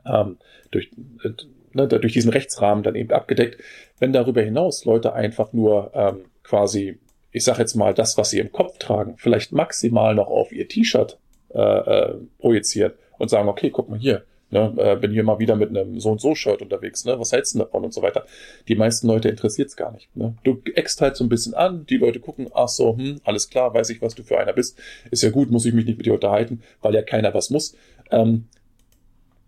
ähm, durch, äh, ne, durch diesen Rechtsrahmen dann eben abgedeckt. Wenn darüber hinaus Leute einfach nur ähm, quasi, ich sag jetzt mal, das, was sie im Kopf tragen, vielleicht maximal noch auf ihr T-Shirt äh, äh, projizieren und sagen, okay, guck mal hier, Ne, äh, bin hier mal wieder mit einem so und so Shirt unterwegs, ne? Was hältst du davon und so weiter. Die meisten Leute interessiert es gar nicht. Ne? Du eckst halt so ein bisschen an, die Leute gucken, ach so, hm, alles klar, weiß ich, was du für einer bist. Ist ja gut, muss ich mich nicht mit dir unterhalten, weil ja keiner was muss. Ähm,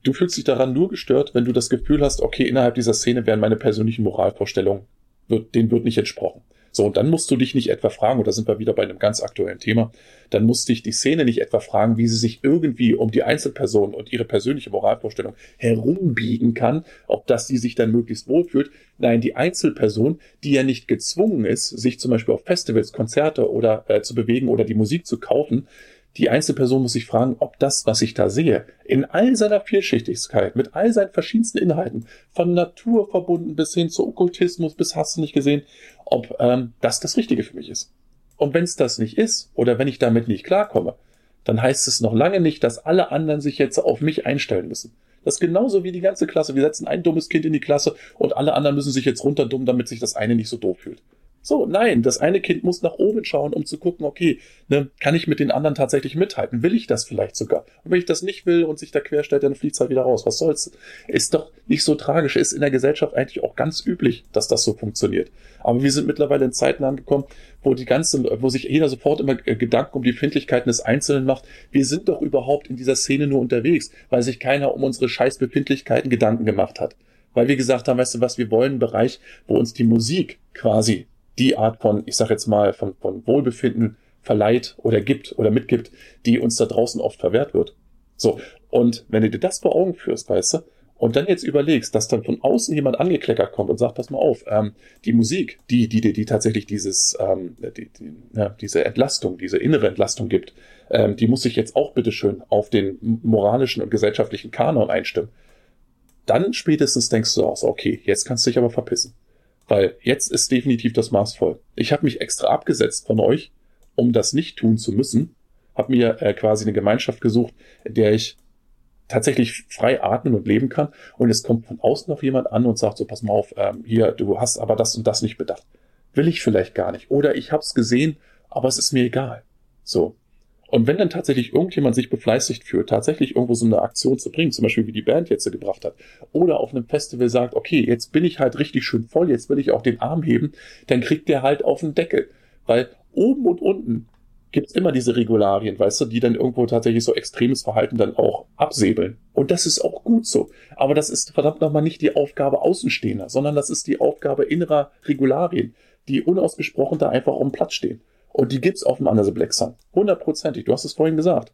du fühlst dich daran nur gestört, wenn du das Gefühl hast, okay, innerhalb dieser Szene werden meine persönlichen Moralvorstellungen, wird, denen wird nicht entsprochen. So, und dann musst du dich nicht etwa fragen, und da sind wir wieder bei einem ganz aktuellen Thema, dann muss dich die Szene nicht etwa fragen, wie sie sich irgendwie um die Einzelperson und ihre persönliche Moralvorstellung herumbiegen kann, ob das sie sich dann möglichst wohlfühlt. Nein, die Einzelperson, die ja nicht gezwungen ist, sich zum Beispiel auf Festivals, Konzerte oder äh, zu bewegen oder die Musik zu kaufen, die Einzelperson muss sich fragen, ob das, was ich da sehe, in all seiner Vielschichtigkeit, mit all seinen verschiedensten Inhalten, von Natur verbunden bis hin zu Okkultismus, bis hast du nicht gesehen, ob ähm, das das Richtige für mich ist. Und wenn es das nicht ist, oder wenn ich damit nicht klarkomme, dann heißt es noch lange nicht, dass alle anderen sich jetzt auf mich einstellen müssen. Das ist genauso wie die ganze Klasse. Wir setzen ein dummes Kind in die Klasse und alle anderen müssen sich jetzt runterdummen, damit sich das eine nicht so doof fühlt. So, nein, das eine Kind muss nach oben schauen, um zu gucken, okay, ne, kann ich mit den anderen tatsächlich mithalten? Will ich das vielleicht sogar? Und wenn ich das nicht will und sich da querstellt, dann fliegt es halt wieder raus. Was soll's? Ist doch nicht so tragisch. Ist in der Gesellschaft eigentlich auch ganz üblich, dass das so funktioniert. Aber wir sind mittlerweile in Zeiten angekommen, wo die ganze, wo sich jeder sofort immer äh, Gedanken um die Befindlichkeiten des Einzelnen macht. Wir sind doch überhaupt in dieser Szene nur unterwegs, weil sich keiner um unsere scheiß Befindlichkeiten Gedanken gemacht hat. Weil wir gesagt haben, weißt du was, wir wollen einen Bereich, wo uns die Musik quasi die Art von, ich sag jetzt mal, von, von Wohlbefinden verleiht oder gibt oder mitgibt, die uns da draußen oft verwehrt wird. So, und wenn du dir das vor Augen führst, weißt du, und dann jetzt überlegst, dass dann von außen jemand angekleckert kommt und sagt, pass mal auf, ähm, die Musik, die, die, die, die tatsächlich dieses, ähm, die, die, ja, diese Entlastung, diese innere Entlastung gibt, ähm, die muss sich jetzt auch bitteschön auf den moralischen und gesellschaftlichen Kanon einstimmen. Dann spätestens denkst du auch so, okay, jetzt kannst du dich aber verpissen. Weil jetzt ist definitiv das Maß voll. Ich habe mich extra abgesetzt von euch, um das nicht tun zu müssen. Habe mir äh, quasi eine Gemeinschaft gesucht, in der ich tatsächlich frei atmen und leben kann. Und es kommt von außen noch jemand an und sagt so, pass mal auf, ähm, hier, du hast aber das und das nicht bedacht. Will ich vielleicht gar nicht. Oder ich habe es gesehen, aber es ist mir egal. So. Und wenn dann tatsächlich irgendjemand sich befleißigt fühlt, tatsächlich irgendwo so eine Aktion zu bringen, zum Beispiel wie die Band jetzt gebracht hat, oder auf einem Festival sagt, okay, jetzt bin ich halt richtig schön voll, jetzt will ich auch den Arm heben, dann kriegt der halt auf den Deckel. Weil oben und unten gibt's immer diese Regularien, weißt du, die dann irgendwo tatsächlich so extremes Verhalten dann auch absäbeln. Und das ist auch gut so. Aber das ist verdammt nochmal nicht die Aufgabe Außenstehender, sondern das ist die Aufgabe innerer Regularien, die unausgesprochen da einfach um Platz stehen. Und die gibt's auf dem Under the Black Sun. Hundertprozentig. Du hast es vorhin gesagt.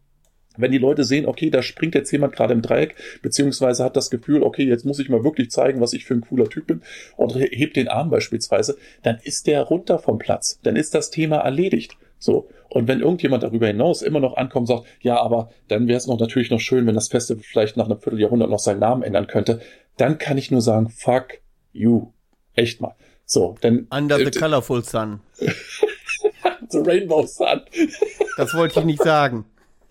Wenn die Leute sehen, okay, da springt jetzt jemand gerade im Dreieck, beziehungsweise hat das Gefühl, okay, jetzt muss ich mal wirklich zeigen, was ich für ein cooler Typ bin und hebt den Arm beispielsweise, dann ist der runter vom Platz. Dann ist das Thema erledigt. So. Und wenn irgendjemand darüber hinaus immer noch ankommt und sagt, ja, aber dann wäre es noch natürlich noch schön, wenn das Festival vielleicht nach einem Vierteljahrhundert noch seinen Namen ändern könnte, dann kann ich nur sagen, fuck you. Echt mal. So, denn. Under the äh, colorful sun. The Rainbow Sun. Das wollte ich nicht sagen.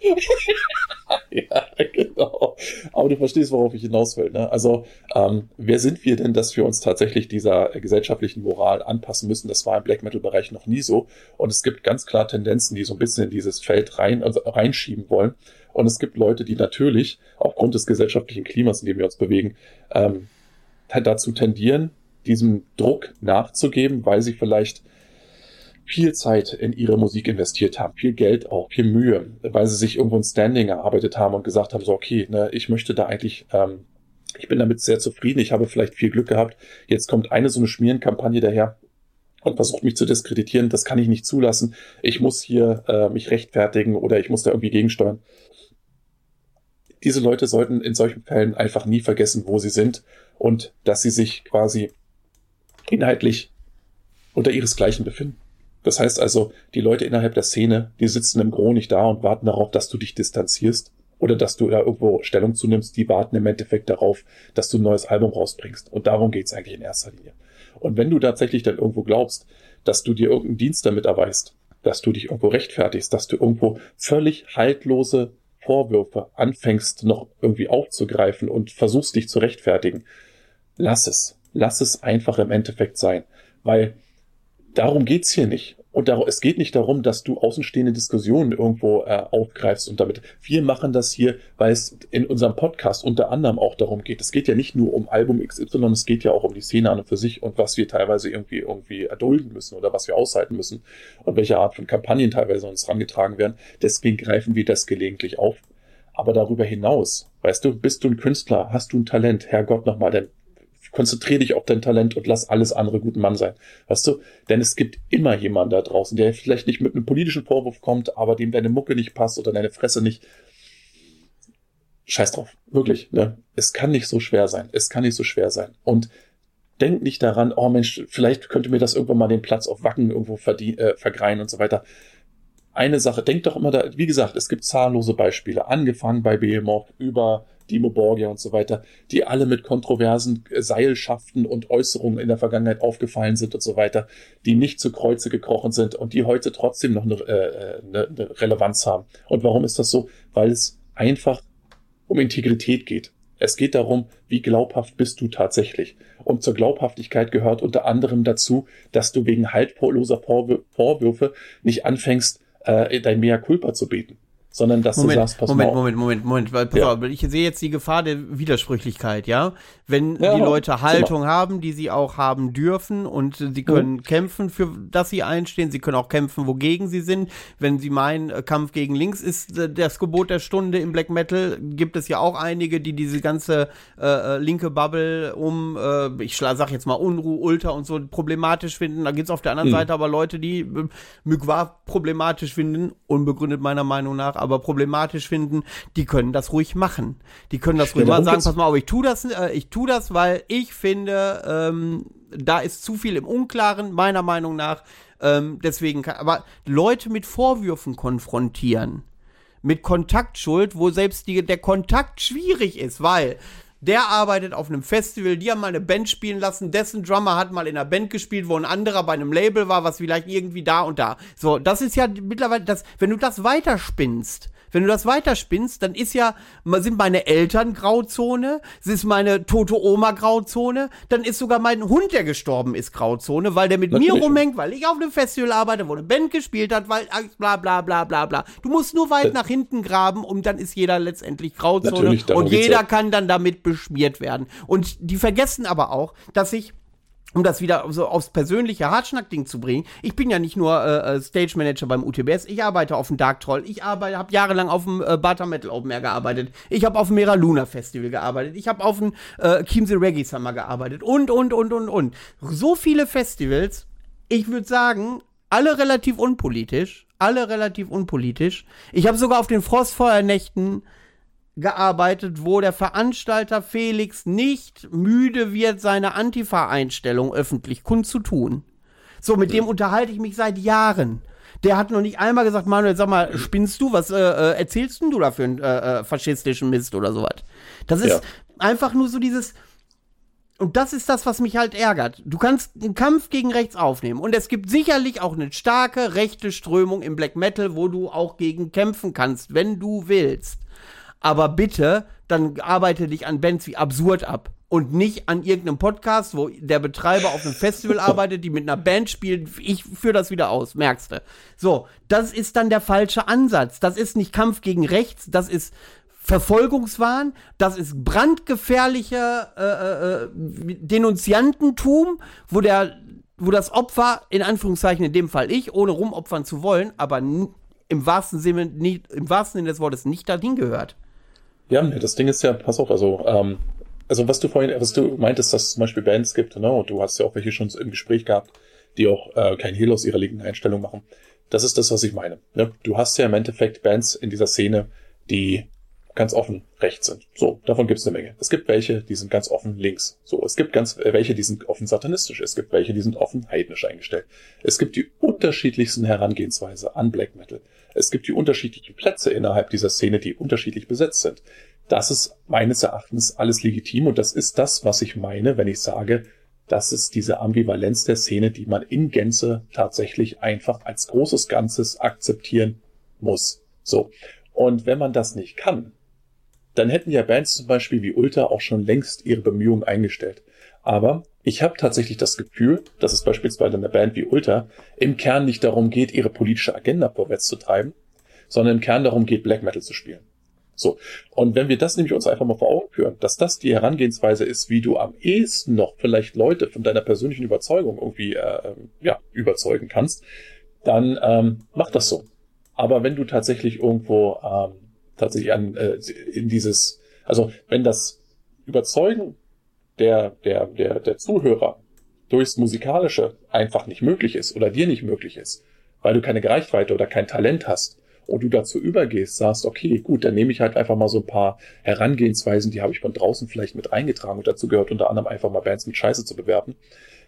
ja, genau. Aber du verstehst, worauf ich hinaus will. Ne? Also, ähm, wer sind wir denn, dass wir uns tatsächlich dieser gesellschaftlichen Moral anpassen müssen? Das war im Black Metal-Bereich noch nie so. Und es gibt ganz klar Tendenzen, die so ein bisschen in dieses Feld rein, also reinschieben wollen. Und es gibt Leute, die natürlich aufgrund des gesellschaftlichen Klimas, in dem wir uns bewegen, ähm, dazu tendieren, diesem Druck nachzugeben, weil sie vielleicht viel Zeit in ihre Musik investiert haben, viel Geld auch, viel Mühe, weil sie sich irgendwo ein Standing erarbeitet haben und gesagt haben, so okay, ne, ich möchte da eigentlich, ähm, ich bin damit sehr zufrieden, ich habe vielleicht viel Glück gehabt. Jetzt kommt eine so eine Schmierenkampagne daher und versucht mich zu diskreditieren. Das kann ich nicht zulassen. Ich muss hier äh, mich rechtfertigen oder ich muss da irgendwie gegensteuern. Diese Leute sollten in solchen Fällen einfach nie vergessen, wo sie sind und dass sie sich quasi inhaltlich unter ihresgleichen befinden. Das heißt also, die Leute innerhalb der Szene, die sitzen im Gro nicht da und warten darauf, dass du dich distanzierst oder dass du da irgendwo Stellung zunimmst. Die warten im Endeffekt darauf, dass du ein neues Album rausbringst. Und darum geht's eigentlich in erster Linie. Und wenn du tatsächlich dann irgendwo glaubst, dass du dir irgendeinen Dienst damit erweist, dass du dich irgendwo rechtfertigst, dass du irgendwo völlig haltlose Vorwürfe anfängst noch irgendwie aufzugreifen und versuchst dich zu rechtfertigen, lass es. Lass es einfach im Endeffekt sein. Weil darum geht's hier nicht. Und es geht nicht darum, dass du außenstehende Diskussionen irgendwo äh, aufgreifst und damit. Wir machen das hier, weil es in unserem Podcast unter anderem auch darum geht. Es geht ja nicht nur um Album XY, es geht ja auch um die Szene an und für sich und was wir teilweise irgendwie irgendwie erdulden müssen oder was wir aushalten müssen und welche Art von Kampagnen teilweise uns herangetragen werden. Deswegen greifen wir das gelegentlich auf. Aber darüber hinaus, weißt du, bist du ein Künstler, hast du ein Talent, Herrgott nochmal, dann konzentriere dich auf dein Talent und lass alles andere guten Mann sein. Weißt du? Denn es gibt immer jemanden da draußen, der vielleicht nicht mit einem politischen Vorwurf kommt, aber dem deine Mucke nicht passt oder deine Fresse nicht. Scheiß drauf. Wirklich. Ne? Es kann nicht so schwer sein. Es kann nicht so schwer sein. Und denk nicht daran, oh Mensch, vielleicht könnte mir das irgendwann mal den Platz auf Wacken irgendwo äh, vergreien und so weiter. Eine Sache, denk doch immer da, wie gesagt, es gibt zahllose Beispiele, angefangen bei Behemoth über Dimo Borgia und so weiter, die alle mit kontroversen Seilschaften und Äußerungen in der Vergangenheit aufgefallen sind und so weiter, die nicht zu Kreuze gekrochen sind und die heute trotzdem noch eine, äh, eine, eine Relevanz haben. Und warum ist das so? Weil es einfach um Integrität geht. Es geht darum, wie glaubhaft bist du tatsächlich. Und zur Glaubhaftigkeit gehört unter anderem dazu, dass du wegen haltloser Vorwürfe nicht anfängst, äh, dein Mea culpa zu beten sondern dass Moment, du sagst, pass Moment, mal Moment, Moment, Moment, weil pass ja. auf, ich sehe jetzt die Gefahr der Widersprüchlichkeit, ja? Wenn ja, die Leute Haltung haben, die sie auch haben dürfen und sie können mhm. kämpfen, für das sie einstehen, sie können auch kämpfen, wogegen sie sind. Wenn sie meinen, äh, Kampf gegen links ist äh, das Gebot der Stunde im Black Metal, gibt es ja auch einige, die diese ganze äh, äh linke Bubble um, äh, ich sag jetzt mal Unruh, Ultra und so problematisch finden. Da gibt's auf der anderen mhm. Seite aber Leute, die äh, Mygwa problematisch finden, unbegründet meiner Meinung nach, aber problematisch finden, die können das ruhig machen. Die können das ruhig ja, mal sagen, pass mal auf, ich tu das, äh, ich tu das, weil ich finde, ähm, da ist zu viel im Unklaren, meiner Meinung nach. Ähm, deswegen kann, aber Leute mit Vorwürfen konfrontieren, mit Kontaktschuld, wo selbst die, der Kontakt schwierig ist, weil der arbeitet auf einem Festival, die haben mal eine Band spielen lassen, dessen Drummer hat mal in einer Band gespielt, wo ein anderer bei einem Label war, was vielleicht irgendwie da und da. So, das ist ja mittlerweile das, wenn du das weiterspinnst, wenn du das weiterspinnst, dann ist ja, sind meine Eltern Grauzone, ist meine tote Oma Grauzone, dann ist sogar mein Hund, der gestorben ist, Grauzone, weil der mit Natürlich. mir rumhängt, weil ich auf einem Festival arbeite, wo eine Band gespielt hat, weil bla bla bla bla bla. Du musst nur weit das nach hinten graben und dann ist jeder letztendlich Grauzone und jeder kann dann damit beschmiert werden. Und die vergessen aber auch, dass ich um das wieder so aufs persönliche Hartschnack-Ding zu bringen, ich bin ja nicht nur äh, äh Stage Manager beim UTBS, ich arbeite auf dem Dark Troll, ich arbeite, habe jahrelang auf dem äh, Bata Metal Open Air gearbeitet, ich habe auf dem Mera Luna Festival gearbeitet, ich habe auf dem äh, Chiemsee Reggae Summer gearbeitet. Und, und, und, und, und. So viele Festivals, ich würde sagen, alle relativ unpolitisch, alle relativ unpolitisch. Ich habe sogar auf den Frostfeuernächten gearbeitet, wo der Veranstalter Felix nicht müde wird, seine Antifa-Einstellung öffentlich kundzutun. So, mit dem unterhalte ich mich seit Jahren. Der hat noch nicht einmal gesagt, Manuel, sag mal, spinnst du? Was äh, äh, erzählst denn du da für einen äh, äh, faschistischen Mist oder sowas? Das ist ja. einfach nur so dieses. Und das ist das, was mich halt ärgert. Du kannst einen Kampf gegen rechts aufnehmen. Und es gibt sicherlich auch eine starke rechte Strömung im Black Metal, wo du auch gegen kämpfen kannst, wenn du willst aber bitte, dann arbeite dich an Bands wie Absurd ab und nicht an irgendeinem Podcast, wo der Betreiber auf einem Festival arbeitet, die mit einer Band spielt. Ich führe das wieder aus, merkst du. So, das ist dann der falsche Ansatz. Das ist nicht Kampf gegen rechts, das ist Verfolgungswahn, das ist brandgefährliche äh, äh, äh Denunziantentum, wo der, wo das Opfer, in Anführungszeichen in dem Fall ich, ohne rumopfern zu wollen, aber im wahrsten Sinne, nicht, im wahrsten Sinne des Wortes nicht dahin gehört. Ja, das Ding ist ja, pass auf, also, ähm, also was du vorhin, was du meintest, dass es zum Beispiel Bands gibt, ne, und du hast ja auch welche schon im Gespräch gehabt, die auch äh, kein Heal aus ihrer linken Einstellung machen. Das ist das, was ich meine. Ne? Du hast ja im Endeffekt Bands in dieser Szene, die ganz offen rechts sind. So, davon gibt es eine Menge. Es gibt welche, die sind ganz offen links. So, es gibt ganz äh, welche, die sind offen satanistisch. Es gibt welche, die sind offen heidnisch eingestellt. Es gibt die unterschiedlichsten Herangehensweise an Black Metal. Es gibt die unterschiedlichen Plätze innerhalb dieser Szene, die unterschiedlich besetzt sind. Das ist meines Erachtens alles legitim und das ist das, was ich meine, wenn ich sage, das ist diese Ambivalenz der Szene, die man in Gänze tatsächlich einfach als großes Ganzes akzeptieren muss. So. Und wenn man das nicht kann, dann hätten ja Bands zum Beispiel wie Ultra auch schon längst ihre Bemühungen eingestellt. Aber ich habe tatsächlich das Gefühl, dass es beispielsweise in einer Band wie Ultra im Kern nicht darum geht, ihre politische Agenda vorwärts zu treiben, sondern im Kern darum geht, Black Metal zu spielen. So. Und wenn wir das nämlich uns einfach mal vor Augen führen, dass das die Herangehensweise ist, wie du am ehesten noch vielleicht Leute von deiner persönlichen Überzeugung irgendwie äh, ja, überzeugen kannst, dann ähm, mach das so. Aber wenn du tatsächlich irgendwo ähm, tatsächlich an äh, in dieses, also wenn das Überzeugen der, der, der, der Zuhörer durchs Musikalische einfach nicht möglich ist oder dir nicht möglich ist, weil du keine Reichweite oder kein Talent hast und du dazu übergehst, sagst, okay, gut, dann nehme ich halt einfach mal so ein paar Herangehensweisen, die habe ich von draußen vielleicht mit eingetragen und dazu gehört unter anderem einfach mal Bands mit Scheiße zu bewerben,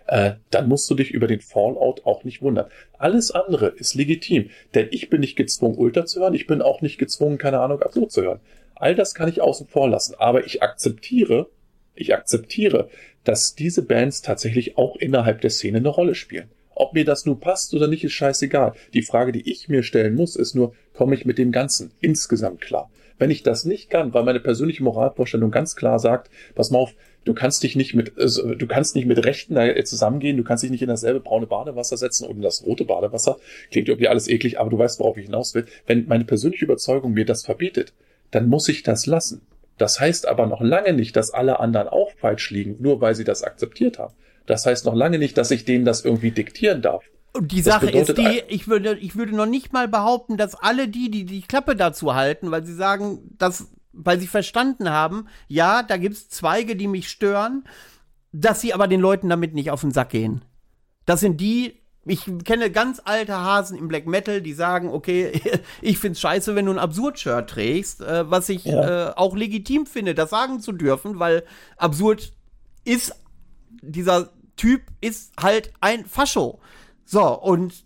äh, dann musst du dich über den Fallout auch nicht wundern. Alles andere ist legitim, denn ich bin nicht gezwungen, Ultra zu hören, ich bin auch nicht gezwungen, keine Ahnung, Absurd zu hören. All das kann ich außen vor lassen, aber ich akzeptiere, ich akzeptiere, dass diese Bands tatsächlich auch innerhalb der Szene eine Rolle spielen. Ob mir das nun passt oder nicht, ist scheißegal. Die Frage, die ich mir stellen muss, ist nur, komme ich mit dem Ganzen insgesamt klar? Wenn ich das nicht kann, weil meine persönliche Moralvorstellung ganz klar sagt, pass mal auf, du kannst dich nicht mit, also, du kannst nicht mit Rechten da zusammengehen, du kannst dich nicht in dasselbe braune Badewasser setzen und in das rote Badewasser. Klingt irgendwie alles eklig, aber du weißt, worauf ich hinaus will. Wenn meine persönliche Überzeugung mir das verbietet, dann muss ich das lassen. Das heißt aber noch lange nicht, dass alle anderen auch falsch liegen, nur weil sie das akzeptiert haben. Das heißt noch lange nicht, dass ich denen das irgendwie diktieren darf. Und die Sache ist die, ich würde, ich würde noch nicht mal behaupten, dass alle die, die die Klappe dazu halten, weil sie sagen, dass, weil sie verstanden haben, ja, da gibt's Zweige, die mich stören, dass sie aber den Leuten damit nicht auf den Sack gehen. Das sind die, ich kenne ganz alte Hasen im Black Metal, die sagen, okay, ich find's scheiße, wenn du ein Absurd-Shirt trägst, äh, was ich ja. äh, auch legitim finde, das sagen zu dürfen, weil Absurd ist, dieser Typ ist halt ein Fascho. So, und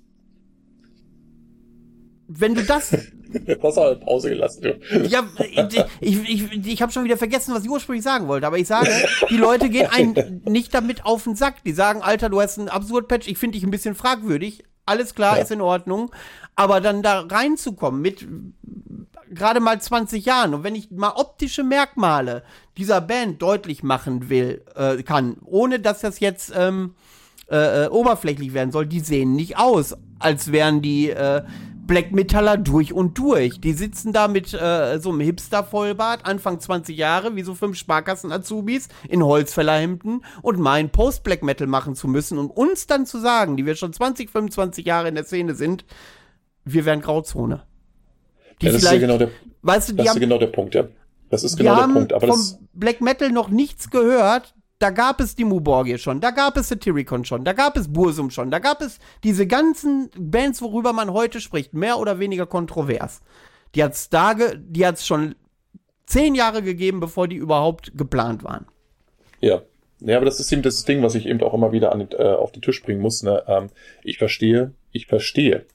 wenn du das. Was hat halt Pause gelassen, du. Ja, ich, ich, ich, ich habe schon wieder vergessen, was ich ursprünglich sagen wollte, aber ich sage, die Leute gehen einen nicht damit auf den Sack. Die sagen, Alter, du hast einen Absurd-Patch, ich finde dich ein bisschen fragwürdig. Alles klar, ja. ist in Ordnung. Aber dann da reinzukommen mit gerade mal 20 Jahren und wenn ich mal optische Merkmale dieser Band deutlich machen will, äh, kann, ohne dass das jetzt ähm, äh, äh, oberflächlich werden soll, die sehen nicht aus, als wären die äh, Black Metaller durch und durch. Die sitzen da mit äh, so einem Hipster-Vollbart, Anfang 20 Jahre, wie so fünf Sparkassen-Azubis in Holzfällerhemden und meinen Post-Black Metal machen zu müssen, um uns dann zu sagen, die wir schon 20, 25 Jahre in der Szene sind, wir wären Grauzone. Die ja, das ist ja genau der, weißt du, das ist genau der Punkt, ja. Das ist genau der Punkt. Aber vom Black Metal noch nichts gehört, da gab es die Muborgie schon, da gab es Satyricon schon, da gab es Bursum schon, da gab es diese ganzen Bands, worüber man heute spricht, mehr oder weniger kontrovers. Die hat's da, die schon zehn Jahre gegeben, bevor die überhaupt geplant waren. Ja. Ja, aber das ist eben das Ding, was ich eben auch immer wieder an, äh, auf den Tisch bringen muss. Ne? Ähm, ich verstehe, ich verstehe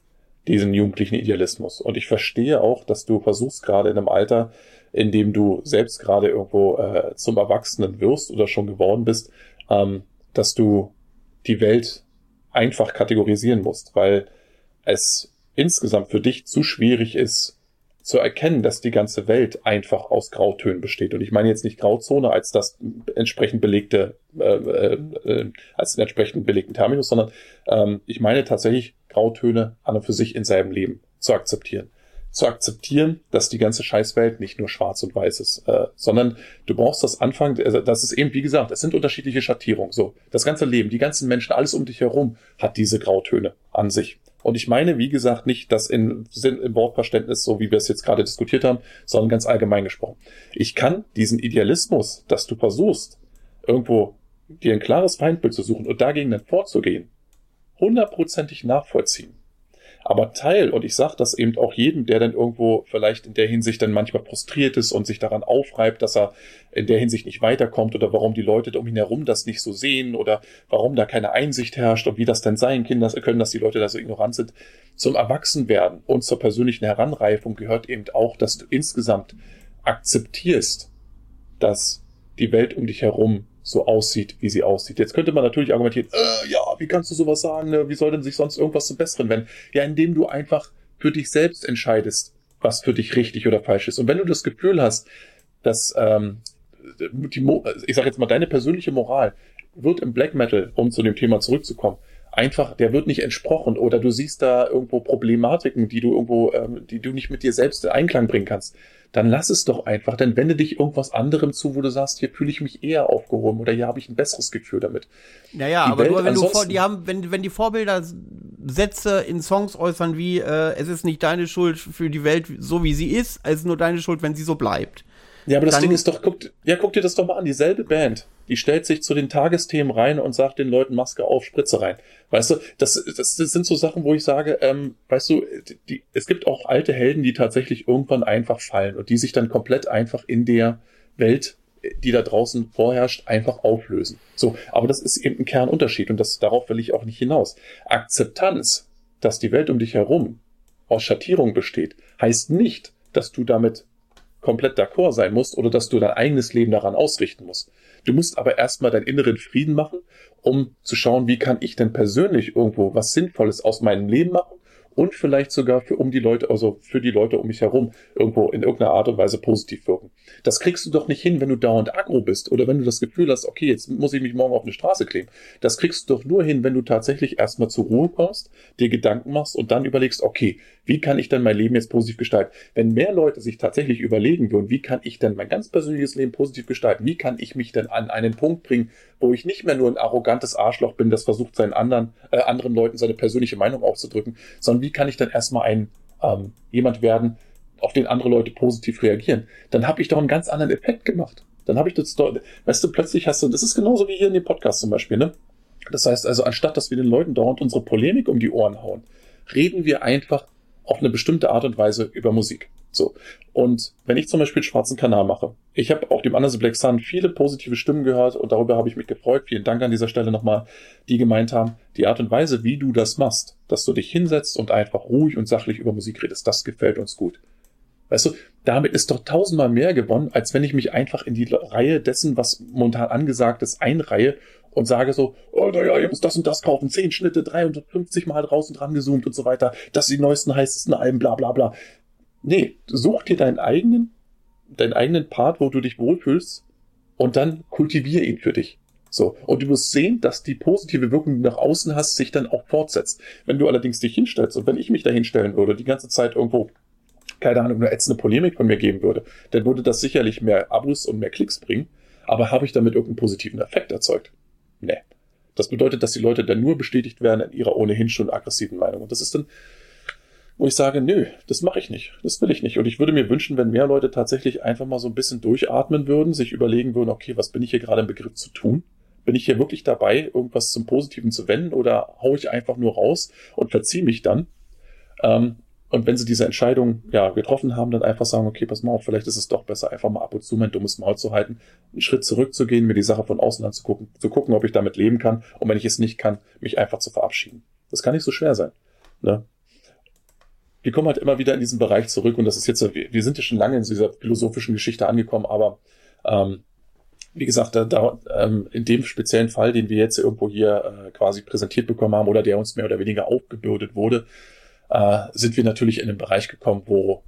diesen jugendlichen Idealismus. Und ich verstehe auch, dass du versuchst gerade in einem Alter, in dem du selbst gerade irgendwo äh, zum Erwachsenen wirst oder schon geworden bist, ähm, dass du die Welt einfach kategorisieren musst, weil es insgesamt für dich zu schwierig ist, zu erkennen, dass die ganze Welt einfach aus Grautönen besteht. Und ich meine jetzt nicht Grauzone als das entsprechend belegte, äh, äh, äh als den entsprechend belegten Terminus, sondern ähm, ich meine tatsächlich Grautöne an und für sich in seinem Leben zu akzeptieren zu akzeptieren, dass die ganze Scheißwelt nicht nur schwarz und weiß ist, äh, sondern du brauchst das Anfang, also das ist eben, wie gesagt, es sind unterschiedliche Schattierungen. So, das ganze Leben, die ganzen Menschen, alles um dich herum hat diese Grautöne an sich. Und ich meine, wie gesagt, nicht das in, im Wortverständnis, so wie wir es jetzt gerade diskutiert haben, sondern ganz allgemein gesprochen. Ich kann diesen Idealismus, dass du versuchst, irgendwo dir ein klares Feindbild zu suchen und dagegen dann vorzugehen, hundertprozentig nachvollziehen. Aber Teil, und ich sage das eben auch jedem, der dann irgendwo vielleicht in der Hinsicht dann manchmal frustriert ist und sich daran aufreibt, dass er in der Hinsicht nicht weiterkommt oder warum die Leute um ihn herum das nicht so sehen oder warum da keine Einsicht herrscht und wie das denn sein können, dass, können, dass die Leute da so ignorant sind. Zum Erwachsenwerden und zur persönlichen Heranreifung gehört eben auch, dass du insgesamt akzeptierst, dass die Welt um dich herum so aussieht, wie sie aussieht. Jetzt könnte man natürlich argumentieren, äh, ja, wie kannst du sowas sagen? Ne? Wie soll denn sich sonst irgendwas zum Besseren wenden? Ja, indem du einfach für dich selbst entscheidest, was für dich richtig oder falsch ist. Und wenn du das Gefühl hast, dass ähm, ich sage jetzt mal, deine persönliche Moral wird im Black Metal, um zu dem Thema zurückzukommen, einfach, der wird nicht entsprochen oder du siehst da irgendwo Problematiken, die du irgendwo, ähm, die du nicht mit dir selbst in Einklang bringen kannst, dann lass es doch einfach, dann wende dich irgendwas anderem zu, wo du sagst, hier fühle ich mich eher aufgehoben oder hier habe ich ein besseres Gefühl damit. Naja, die aber Welt nur wenn du vor, die haben, wenn, wenn die Vorbilder Sätze in Songs äußern wie, äh, es ist nicht deine Schuld für die Welt so wie sie ist, es ist nur deine Schuld, wenn sie so bleibt. Ja, aber das Ding ist doch, guck, ja, guck dir das doch mal an, dieselbe Band, die stellt sich zu den Tagesthemen rein und sagt den Leuten Maske auf, Spritze rein. Weißt du, das, das, das sind so Sachen, wo ich sage, ähm, weißt du, die, es gibt auch alte Helden, die tatsächlich irgendwann einfach fallen und die sich dann komplett einfach in der Welt, die da draußen vorherrscht, einfach auflösen. So, aber das ist eben ein Kernunterschied und das, darauf will ich auch nicht hinaus. Akzeptanz, dass die Welt um dich herum aus Schattierung besteht, heißt nicht, dass du damit komplett d'accord sein musst oder dass du dein eigenes Leben daran ausrichten musst. Du musst aber erstmal deinen inneren Frieden machen, um zu schauen, wie kann ich denn persönlich irgendwo was Sinnvolles aus meinem Leben machen und vielleicht sogar für um die Leute, also für die Leute um mich herum irgendwo in irgendeiner Art und Weise positiv wirken. Das kriegst du doch nicht hin, wenn du dauernd aggro bist oder wenn du das Gefühl hast, okay, jetzt muss ich mich morgen auf eine Straße kleben. Das kriegst du doch nur hin, wenn du tatsächlich erstmal zur Ruhe kommst, dir Gedanken machst und dann überlegst, okay, wie kann ich denn mein Leben jetzt positiv gestalten? Wenn mehr Leute sich tatsächlich überlegen würden, wie kann ich denn mein ganz persönliches Leben positiv gestalten? Wie kann ich mich denn an einen Punkt bringen, wo ich nicht mehr nur ein arrogantes Arschloch bin, das versucht, seinen anderen, äh, anderen Leuten seine persönliche Meinung aufzudrücken, sondern wie kann ich dann erstmal ein ähm, jemand werden, auf den andere Leute positiv reagieren? Dann habe ich doch einen ganz anderen Effekt gemacht. Dann habe ich das, weißt du, plötzlich hast du, das ist genauso wie hier in dem Podcast zum Beispiel, ne? Das heißt also, anstatt dass wir den Leuten dauernd unsere Polemik um die Ohren hauen, reden wir einfach auf eine bestimmte Art und Weise über Musik. So. Und wenn ich zum Beispiel schwarzen Kanal mache, ich habe auf dem Anders Black Sun viele positive Stimmen gehört und darüber habe ich mich gefreut. Vielen Dank an dieser Stelle nochmal, die gemeint haben, die Art und Weise, wie du das machst, dass du dich hinsetzt und einfach ruhig und sachlich über Musik redest, das gefällt uns gut. Weißt du, damit ist doch tausendmal mehr gewonnen, als wenn ich mich einfach in die Reihe dessen, was momentan angesagt ist, einreihe und sage so, oh naja, ihr müsst das und das kaufen, zehn Schnitte, 350 Mal draußen dran gezoomt und so weiter, das sind die neuesten, heißesten Alben, bla bla bla. Nee, such dir deinen eigenen, deinen eigenen Part, wo du dich wohlfühlst und dann kultivier ihn für dich. So. Und du wirst sehen, dass die positive Wirkung, die du nach außen hast, sich dann auch fortsetzt. Wenn du allerdings dich hinstellst und wenn ich mich da hinstellen würde, die ganze Zeit irgendwo, keine Ahnung, eine ätzende Polemik von mir geben würde, dann würde das sicherlich mehr Abos und mehr Klicks bringen. Aber habe ich damit irgendeinen positiven Effekt erzeugt? Nee. Das bedeutet, dass die Leute dann nur bestätigt werden in ihrer ohnehin schon aggressiven Meinung. Und das ist dann, wo ich sage, nö, das mache ich nicht. Das will ich nicht. Und ich würde mir wünschen, wenn mehr Leute tatsächlich einfach mal so ein bisschen durchatmen würden, sich überlegen würden, okay, was bin ich hier gerade im Begriff zu tun? Bin ich hier wirklich dabei, irgendwas zum Positiven zu wenden oder hau ich einfach nur raus und verziehe mich dann? Ähm, und wenn sie diese Entscheidung ja getroffen haben, dann einfach sagen, okay, pass mal auf, vielleicht ist es doch besser, einfach mal ab und zu mein dummes Maul zu halten, einen Schritt zurückzugehen, mir die Sache von außen anzugucken, zu gucken, ob ich damit leben kann und wenn ich es nicht kann, mich einfach zu verabschieden. Das kann nicht so schwer sein. Ne? Wir kommen halt immer wieder in diesen Bereich zurück und das ist jetzt, wir sind ja schon lange in dieser philosophischen Geschichte angekommen, aber ähm, wie gesagt, da, da, ähm, in dem speziellen Fall, den wir jetzt irgendwo hier äh, quasi präsentiert bekommen haben oder der uns mehr oder weniger aufgebürdet wurde, äh, sind wir natürlich in den Bereich gekommen, wo,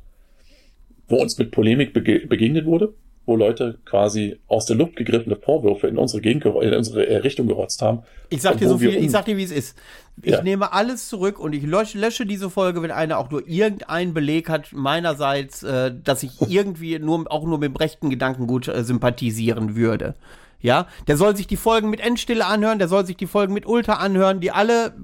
wo uns mit Polemik bege begegnet wurde, wo Leute quasi aus der Luft gegriffene Vorwürfe in unsere, Gegend, in unsere äh, Richtung gerotzt haben. Ich sag dir so viel, ich sag dir, wie es ist. Ich ja. nehme alles zurück und ich lösche, lösche, diese Folge, wenn einer auch nur irgendeinen Beleg hat, meinerseits, äh, dass ich irgendwie nur, auch nur mit dem rechten Gedankengut äh, sympathisieren würde. Ja, der soll sich die Folgen mit Endstille anhören, der soll sich die Folgen mit Ultra anhören, die alle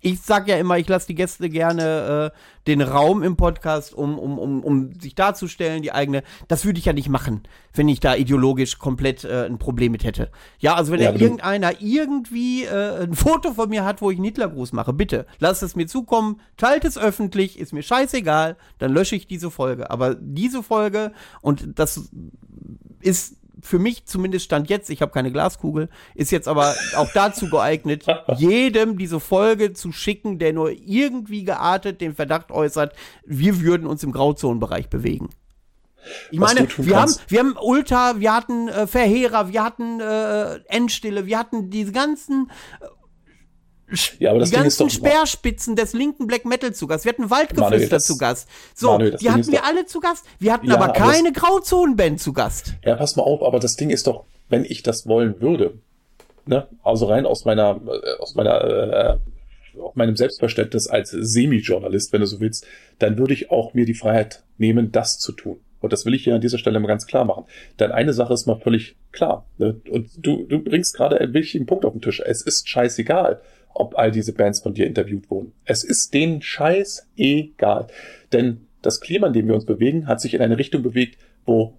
ich sag ja immer, ich lasse die Gäste gerne äh, den Raum im Podcast, um, um, um, um sich darzustellen, die eigene. Das würde ich ja nicht machen, wenn ich da ideologisch komplett äh, ein Problem mit hätte. Ja, also wenn ja, irgendeiner irgendwie äh, ein Foto von mir hat, wo ich einen Hitlergruß mache, bitte, lasst es mir zukommen, teilt es öffentlich, ist mir scheißegal, dann lösche ich diese Folge. Aber diese Folge, und das ist für mich zumindest stand jetzt, ich habe keine Glaskugel, ist jetzt aber auch dazu geeignet, jedem diese Folge zu schicken, der nur irgendwie geartet den Verdacht äußert, wir würden uns im Grauzonenbereich bewegen. Ich meine, wir haben, wir haben Ultra, wir hatten äh, Verheerer, wir hatten äh, Endstille, wir hatten diese ganzen ja, aber das die Ding ganzen Speerspitzen des linken Black Metal zu Gast. Wir hatten Waldgeflüster Manuel, zu Gast. So, Manuel, die hatten wir alle zu Gast. Wir hatten ja, aber keine Grauzonenband zu Gast. Ja, pass mal auf, aber das Ding ist doch, wenn ich das wollen würde, ne, also rein aus meiner, äh, aus meiner, äh, aus meinem Selbstverständnis als Semi-Journalist, wenn du so willst, dann würde ich auch mir die Freiheit nehmen, das zu tun. Und das will ich hier an dieser Stelle mal ganz klar machen. Denn eine Sache ist mal völlig klar. Ne? Und du, du bringst gerade einen wichtigen Punkt auf den Tisch. Es ist scheißegal, ob all diese Bands von dir interviewt wurden. Es ist denen scheißegal. Denn das Klima, in dem wir uns bewegen, hat sich in eine Richtung bewegt, wo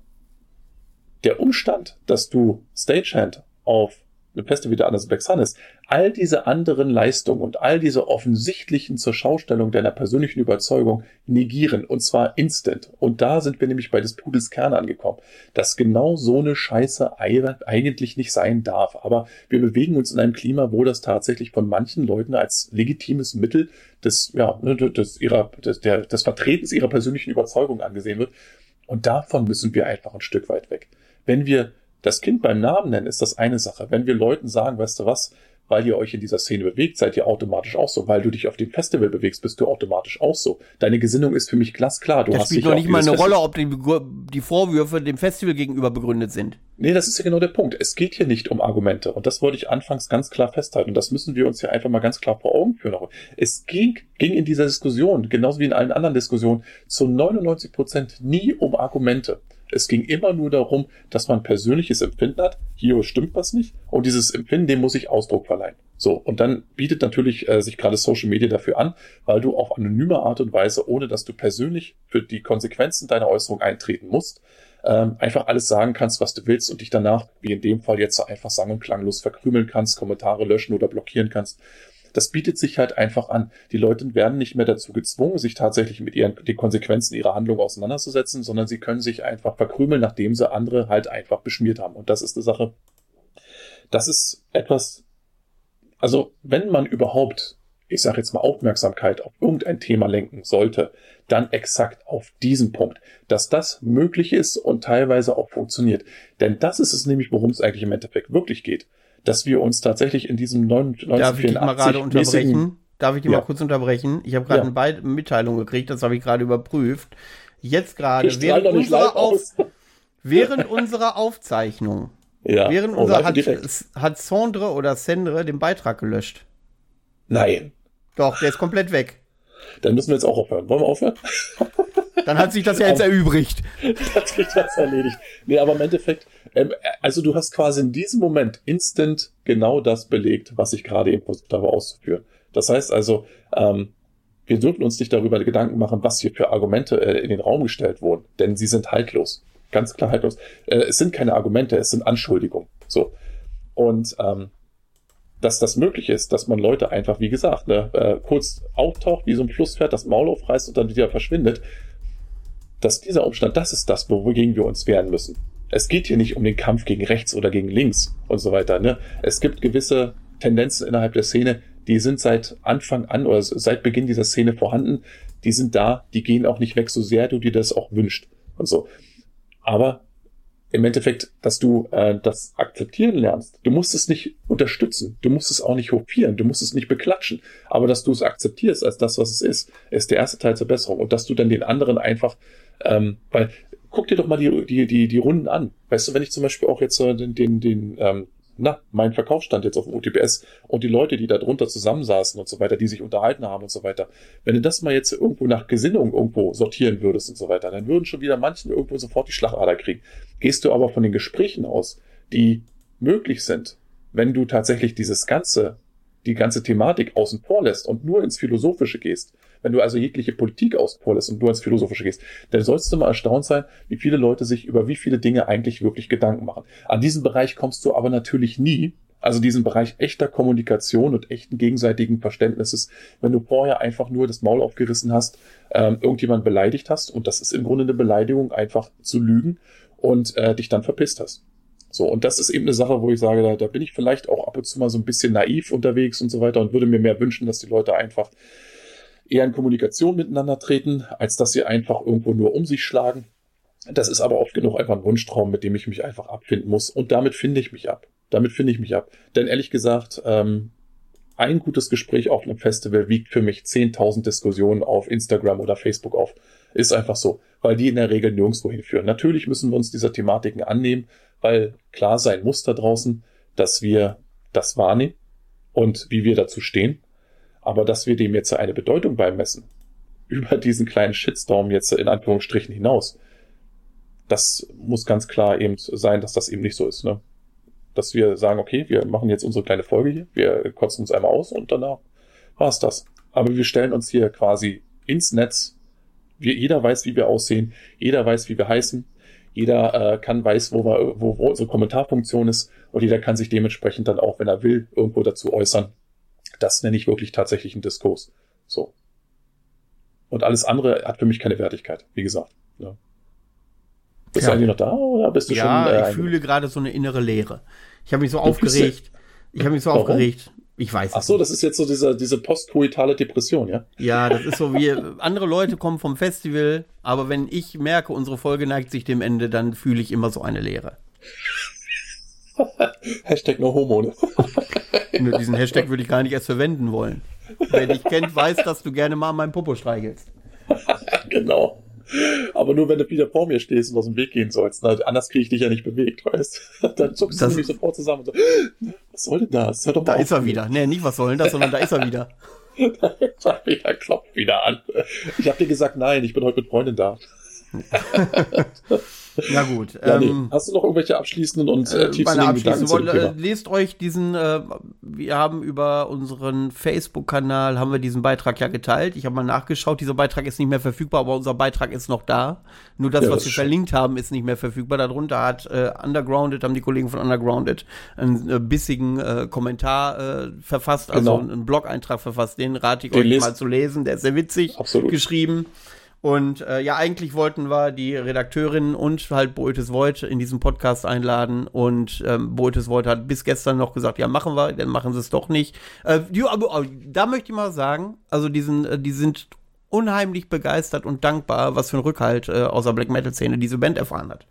der Umstand, dass du Stagehand auf eine Peste wie der Anders ist, all diese anderen Leistungen und all diese offensichtlichen zur Schaustellung deiner persönlichen Überzeugung negieren und zwar instant. Und da sind wir nämlich bei des Pudels Kern angekommen, dass genau so eine Scheiße eigentlich nicht sein darf. Aber wir bewegen uns in einem Klima, wo das tatsächlich von manchen Leuten als legitimes Mittel des, ja, ne, des, ihrer, des, der, des Vertretens ihrer persönlichen Überzeugung angesehen wird. Und davon müssen wir einfach ein Stück weit weg. Wenn wir das Kind beim Namen nennen ist das eine Sache. Wenn wir Leuten sagen, weißt du was, weil ihr euch in dieser Szene bewegt, seid ihr automatisch auch so. Weil du dich auf dem Festival bewegst, bist du automatisch auch so. Deine Gesinnung ist für mich glasklar. Du das hast spielt doch nicht mal eine Rolle, ob die, die, Vorwürfe dem Festival gegenüber begründet sind. Nee, das ist ja genau der Punkt. Es geht hier nicht um Argumente. Und das wollte ich anfangs ganz klar festhalten. Und das müssen wir uns hier einfach mal ganz klar vor Augen führen. Es ging, ging in dieser Diskussion, genauso wie in allen anderen Diskussionen, zu 99 Prozent nie um Argumente. Es ging immer nur darum, dass man persönliches Empfinden hat. Hier stimmt was nicht. Und dieses Empfinden, dem muss ich Ausdruck verleihen. So. Und dann bietet natürlich äh, sich gerade Social Media dafür an, weil du auf anonyme Art und Weise, ohne dass du persönlich für die Konsequenzen deiner Äußerung eintreten musst, ähm, einfach alles sagen kannst, was du willst und dich danach, wie in dem Fall jetzt einfach sang- und klanglos verkrümeln kannst, Kommentare löschen oder blockieren kannst das bietet sich halt einfach an. Die Leute werden nicht mehr dazu gezwungen, sich tatsächlich mit ihren, den Konsequenzen ihrer Handlung auseinanderzusetzen, sondern sie können sich einfach verkrümeln, nachdem sie andere halt einfach beschmiert haben. Und das ist eine Sache, das ist etwas, also wenn man überhaupt, ich sage jetzt mal Aufmerksamkeit auf irgendein Thema lenken sollte, dann exakt auf diesen Punkt, dass das möglich ist und teilweise auch funktioniert. Denn das ist es nämlich, worum es eigentlich im Endeffekt wirklich geht dass wir uns tatsächlich in diesem 1984 Darf ich dich mal gerade unterbrechen? Darf ich dich ja. mal kurz unterbrechen? Ich habe gerade ja. eine Mitteilung gekriegt, das habe ich gerade überprüft. Jetzt gerade, während, unserer, Auf, während unserer Aufzeichnung, ja. während oh, unserer hat, hat Sandre oder Sendre den Beitrag gelöscht. Nein. Doch, der ist komplett weg. Dann müssen wir jetzt auch aufhören. Wollen wir aufhören? Dann hat sich das ja jetzt erübrigt. hat sich das erledigt. Nee, aber im Endeffekt, ähm, also du hast quasi in diesem Moment instant genau das belegt, was ich gerade eben versucht habe auszuführen. Das heißt also, ähm, wir dürfen uns nicht darüber Gedanken machen, was hier für Argumente äh, in den Raum gestellt wurden, denn sie sind haltlos. Ganz klar haltlos. Äh, es sind keine Argumente, es sind Anschuldigungen. So. Und ähm, dass das möglich ist, dass man Leute einfach, wie gesagt, ne, äh, kurz auftaucht, wie so ein Flusspferd, das Maul aufreißt und dann wieder verschwindet, dass dieser Umstand, das ist das, wogegen wir uns wehren müssen. Es geht hier nicht um den Kampf gegen rechts oder gegen links und so weiter. Ne? Es gibt gewisse Tendenzen innerhalb der Szene, die sind seit Anfang an oder seit Beginn dieser Szene vorhanden. Die sind da, die gehen auch nicht weg, so sehr du dir das auch wünscht und so. Aber im Endeffekt, dass du äh, das akzeptieren lernst. Du musst es nicht unterstützen, du musst es auch nicht hofieren, du musst es nicht beklatschen, aber dass du es akzeptierst als das, was es ist, ist der erste Teil zur Besserung und dass du dann den anderen einfach, ähm, weil guck dir doch mal die die die die Runden an. Weißt du, wenn ich zum Beispiel auch jetzt äh, den den den ähm, na, mein Verkaufsstand jetzt auf dem UTBS und die Leute, die da drunter zusammensaßen und so weiter, die sich unterhalten haben und so weiter. Wenn du das mal jetzt irgendwo nach Gesinnung irgendwo sortieren würdest und so weiter, dann würden schon wieder manchen irgendwo sofort die Schlagader kriegen. Gehst du aber von den Gesprächen aus, die möglich sind, wenn du tatsächlich dieses ganze, die ganze Thematik außen vor lässt und nur ins Philosophische gehst, wenn du also jegliche Politik auspolierst und du ins Philosophische gehst, dann sollst du mal erstaunt sein, wie viele Leute sich über wie viele Dinge eigentlich wirklich Gedanken machen. An diesen Bereich kommst du aber natürlich nie, also diesen Bereich echter Kommunikation und echten gegenseitigen Verständnisses, wenn du vorher einfach nur das Maul aufgerissen hast, ähm, irgendjemand beleidigt hast, und das ist im Grunde eine Beleidigung, einfach zu lügen und äh, dich dann verpisst hast. So, und das ist eben eine Sache, wo ich sage, da, da bin ich vielleicht auch ab und zu mal so ein bisschen naiv unterwegs und so weiter und würde mir mehr wünschen, dass die Leute einfach eher in Kommunikation miteinander treten, als dass sie einfach irgendwo nur um sich schlagen. Das ist aber oft genug einfach ein Wunschtraum, mit dem ich mich einfach abfinden muss. Und damit finde ich mich ab. Damit finde ich mich ab. Denn ehrlich gesagt, ähm, ein gutes Gespräch auf einem Festival wiegt für mich 10.000 Diskussionen auf Instagram oder Facebook auf. Ist einfach so, weil die in der Regel nirgendwo hinführen. Natürlich müssen wir uns dieser Thematiken annehmen, weil klar sein muss da draußen, dass wir das wahrnehmen und wie wir dazu stehen. Aber dass wir dem jetzt eine Bedeutung beimessen, über diesen kleinen Shitstorm jetzt in Anführungsstrichen hinaus, das muss ganz klar eben sein, dass das eben nicht so ist. Ne? Dass wir sagen, okay, wir machen jetzt unsere kleine Folge hier, wir kotzen uns einmal aus und danach war's das. Aber wir stellen uns hier quasi ins Netz. Wir, jeder weiß, wie wir aussehen, jeder weiß, wie wir heißen, jeder äh, kann weiß, wo, wir, wo, wo unsere Kommentarfunktion ist und jeder kann sich dementsprechend dann auch, wenn er will, irgendwo dazu äußern. Das nenne ich wirklich tatsächlich einen Diskurs. So. Und alles andere hat für mich keine Wertigkeit, wie gesagt. Ja. Bist ja. du eigentlich noch da oder bist du ja, schon? Ja, äh, ich fühle gerade so eine innere Leere. Ich habe mich so du aufgeregt. Ich habe mich so Warum? aufgeregt. Ich weiß. Ach so, das ist jetzt so diese, diese postkoitale Depression, ja? Ja, das ist so wie andere Leute kommen vom Festival, aber wenn ich merke, unsere Folge neigt sich dem Ende, dann fühle ich immer so eine Leere. Hashtag no homo. Ne? Diesen Hashtag würde ich gar nicht erst verwenden wollen. Wer dich kennt, weiß, dass du gerne mal meinen Popo streichelst. genau. Aber nur wenn du wieder vor mir stehst und aus dem Weg gehen sollst. Na, anders kriege ich dich ja nicht bewegt, weißt Dann zuckst das du mich sofort zusammen und so, was soll denn das? Hör doch mal da ist er wieder. Nee, nicht was soll denn das, sondern da ist er wieder. da ist er wieder, klopft wieder an. Ich habe dir gesagt, nein, ich bin heute mit Freundin da. Ja gut. Ja, ähm, nee. Hast du noch irgendwelche abschließenden und äh, tiefsinnigen Gedanken wollen, äh, Lest euch diesen, äh, wir haben über unseren Facebook-Kanal, haben wir diesen Beitrag ja geteilt. Ich habe mal nachgeschaut, dieser Beitrag ist nicht mehr verfügbar, aber unser Beitrag ist noch da. Nur das, ja, was wir verlinkt haben, ist nicht mehr verfügbar. Darunter hat äh, Undergrounded, haben die Kollegen von Undergrounded einen äh, bissigen äh, Kommentar äh, verfasst, also genau. einen Blog-Eintrag verfasst. Den rate ich Den euch mal zu lesen, der ist sehr witzig Absolut. geschrieben. Und äh, ja, eigentlich wollten wir die Redakteurin und halt Boetes Voigt in diesem Podcast einladen. Und ähm, Boetes Voigt hat bis gestern noch gesagt, ja, machen wir, dann machen sie es doch nicht. Äh, die, aber, da möchte ich mal sagen, also die sind, äh, die sind unheimlich begeistert und dankbar, was für ein Rückhalt äh, aus der Black Metal Szene diese Band erfahren hat.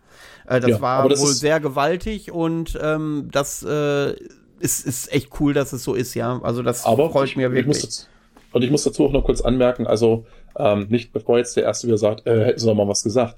Äh, das ja, war das wohl sehr gewaltig und ähm, das äh, ist, ist echt cool, dass es so ist, ja. Also das aber freut mich wirklich. Ich muss, und ich muss dazu auch noch kurz anmerken, also ähm, nicht bevor jetzt der Erste wieder sagt, äh, hätten Sie doch mal was gesagt.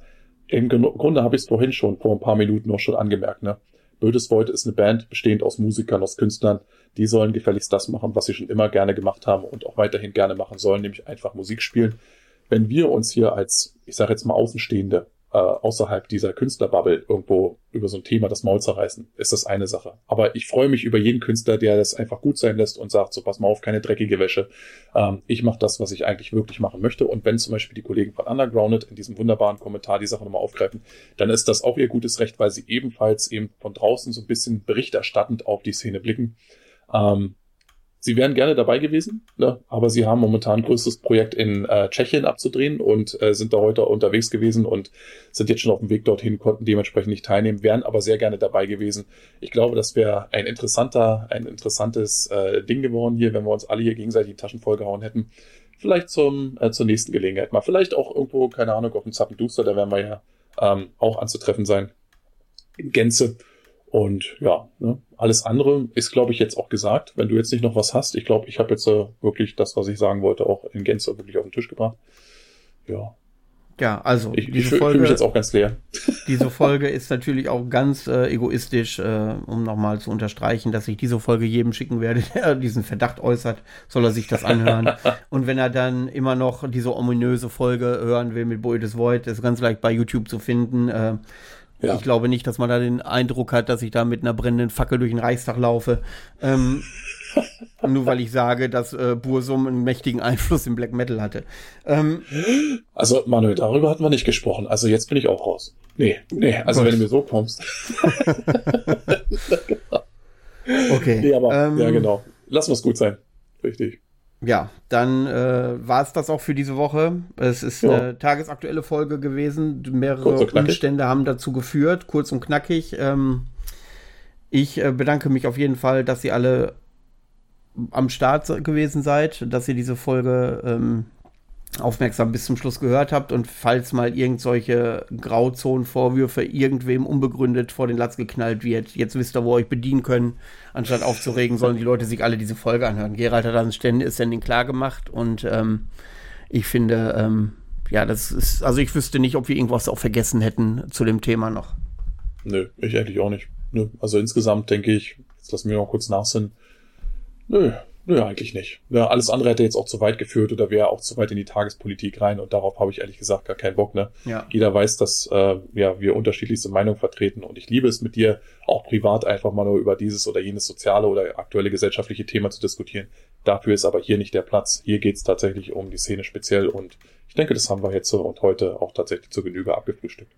Im Grunde habe ich es vorhin schon, vor ein paar Minuten noch schon angemerkt. Ne? Bödes Void ist eine Band bestehend aus Musikern, aus Künstlern. Die sollen gefälligst das machen, was sie schon immer gerne gemacht haben und auch weiterhin gerne machen sollen, nämlich einfach Musik spielen. Wenn wir uns hier als, ich sage jetzt mal Außenstehende, äh, außerhalb dieser Künstlerbubble irgendwo über so ein Thema das Maul zerreißen, ist das eine Sache. Aber ich freue mich über jeden Künstler, der das einfach gut sein lässt und sagt, so pass mal auf, keine dreckige Wäsche. Ähm, ich mache das, was ich eigentlich wirklich machen möchte. Und wenn zum Beispiel die Kollegen von Undergrounded in diesem wunderbaren Kommentar die Sache nochmal aufgreifen, dann ist das auch ihr gutes Recht, weil sie ebenfalls eben von draußen so ein bisschen berichterstattend auf die Szene blicken. Ähm, Sie wären gerne dabei gewesen, ne? aber sie haben momentan größtes Projekt in äh, Tschechien abzudrehen und äh, sind da heute unterwegs gewesen und sind jetzt schon auf dem Weg dorthin, konnten dementsprechend nicht teilnehmen, wären aber sehr gerne dabei gewesen. Ich glaube, das wäre ein interessanter, ein interessantes äh, Ding geworden hier, wenn wir uns alle hier gegenseitig die Taschen vollgehauen hätten. Vielleicht zum, äh, zur nächsten Gelegenheit mal. Vielleicht auch irgendwo, keine Ahnung, auf dem Zappenduster, da werden wir ja ähm, auch anzutreffen sein. In Gänze. Und ja, ne, alles andere ist, glaube ich, jetzt auch gesagt. Wenn du jetzt nicht noch was hast, ich glaube, ich habe jetzt äh, wirklich das, was ich sagen wollte, auch in Gänze wirklich auf den Tisch gebracht. Ja. Ja, also ich, diese ich Folge, mich jetzt auch ganz leer. Diese Folge ist natürlich auch ganz äh, egoistisch, äh, um nochmal zu unterstreichen, dass ich diese Folge jedem schicken werde, der diesen Verdacht äußert, soll er sich das anhören. Und wenn er dann immer noch diese ominöse Folge hören will mit Boy des Void, ist ganz leicht bei YouTube zu finden. Äh, ja. Ich glaube nicht, dass man da den Eindruck hat, dass ich da mit einer brennenden Fackel durch den Reichstag laufe. Ähm, nur weil ich sage, dass äh, Bursum einen mächtigen Einfluss im Black Metal hatte. Ähm, also, Manuel, darüber hatten wir nicht gesprochen. Also jetzt bin ich auch raus. Nee, nee, also Gott. wenn du mir so kommst. okay. Nee, aber, ähm, ja, genau. Lass uns gut sein. Richtig ja, dann äh, war es das auch für diese Woche. Es ist ja. eine tagesaktuelle Folge gewesen. Mehrere Umstände haben dazu geführt, kurz und knackig. Ähm, ich äh, bedanke mich auf jeden Fall, dass ihr alle am Start gewesen seid, dass ihr diese Folge ähm, aufmerksam bis zum Schluss gehört habt und falls mal irgend solche Grauzonenvorwürfe irgendwem unbegründet vor den Latz geknallt wird, jetzt wisst ihr, wo ihr euch bedienen können. Anstatt aufzuregen, sollen die Leute sich alle diese Folge anhören. Gerald hat dann ständig Standing klar gemacht und ähm, ich finde, ähm, ja, das ist, also ich wüsste nicht, ob wir irgendwas auch vergessen hätten zu dem Thema noch. Nö, ich eigentlich auch nicht. Nö. Also insgesamt denke ich, jetzt lassen wir noch kurz nachsinnen. Nö, Nö, eigentlich nicht. Ja, alles andere hätte jetzt auch zu weit geführt oder wäre auch zu weit in die Tagespolitik rein und darauf habe ich ehrlich gesagt gar keinen Bock. Ne? Ja. Jeder weiß, dass äh, ja, wir unterschiedlichste Meinungen vertreten und ich liebe es mit dir auch privat einfach mal nur über dieses oder jenes soziale oder aktuelle gesellschaftliche Thema zu diskutieren. Dafür ist aber hier nicht der Platz. Hier geht es tatsächlich um die Szene speziell und ich denke, das haben wir jetzt so und heute auch tatsächlich zur Genüge abgefrühstückt.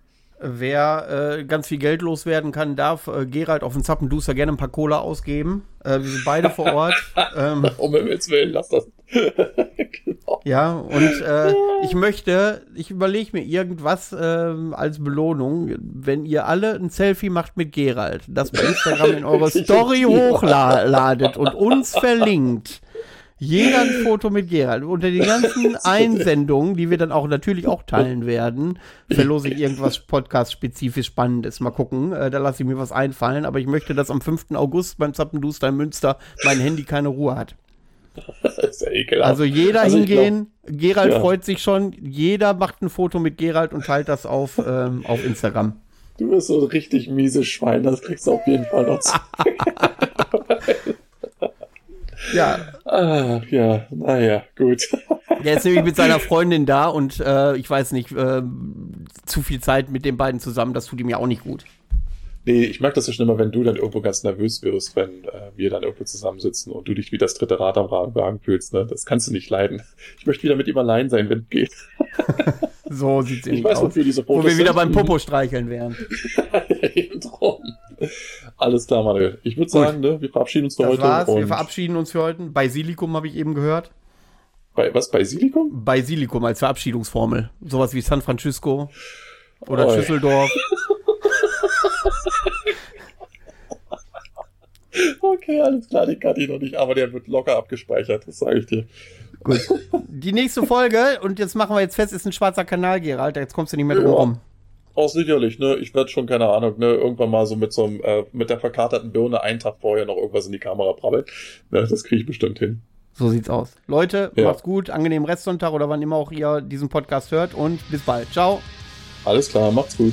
Wer äh, ganz viel Geld loswerden kann, darf äh, Gerald auf den Zappenduster gerne ein paar Cola ausgeben. Äh, wir sind beide vor Ort. ähm, um Himmels Willen, lass das. genau. Ja, und äh, ich möchte, ich überlege mir irgendwas äh, als Belohnung, wenn ihr alle ein Selfie macht mit Gerald, das bei Instagram in eure Story hochladet und uns verlinkt jeder ein Foto mit Gerald. Unter den ganzen Einsendungen, die wir dann auch natürlich auch teilen werden, verlose ich irgendwas podcast-spezifisch Spannendes. Mal gucken, äh, da lasse ich mir was einfallen. Aber ich möchte, dass am 5. August beim Zappenduster in Münster mein Handy keine Ruhe hat. Das ist ja ekelhaft. Also jeder also hingehen, glaub, Gerald ja. freut sich schon, jeder macht ein Foto mit Gerald und teilt das auf, ähm, auf Instagram. Du bist so ein richtig mieses Schwein, das kriegst du auf jeden Fall noch. Ja. Ah, ja, naja, gut. Der ist nämlich mit seiner Freundin da und äh, ich weiß nicht, äh, zu viel Zeit mit den beiden zusammen, das tut ihm ja auch nicht gut. Nee, ich mag das ja schon immer, wenn du dann irgendwo ganz nervös wirst, wenn äh, wir dann irgendwo zusammensitzen und du dich wie das dritte Rad am Wagen fühlst. Ne? Das kannst du nicht leiden. Ich möchte wieder mit ihm allein sein, wenn es geht. so sieht's ich weiß, aus. Diese Fotos Wo wir wieder beim Popo streicheln wären. Eben drum. Alles klar, Manuel. Ich würde sagen, ne, wir verabschieden uns für das heute. War's. wir verabschieden uns für heute. Bei Silikum habe ich eben gehört. Bei was? Bei Silikum? Bei Silikum als Verabschiedungsformel. Sowas wie San Francisco oder Oi. Schüsseldorf. Okay, alles klar, den kann ich noch nicht, aber der wird locker abgespeichert, das sage ich dir. Gut. Die nächste Folge, und jetzt machen wir jetzt fest, ist ein schwarzer Kanal, Gerald, jetzt kommst du nicht mehr drum ja. rum. Auch sicherlich, ne? Ich werde schon, keine Ahnung, ne, irgendwann mal so mit so einem, äh, mit der verkaterten Birne einen Tag vorher noch irgendwas in die Kamera brabbeln. Ne, das kriege ich bestimmt hin. So sieht's aus. Leute, ja. macht's gut, angenehmen Restsonntag oder wann immer auch ihr diesen Podcast hört und bis bald. Ciao. Alles klar, macht's gut.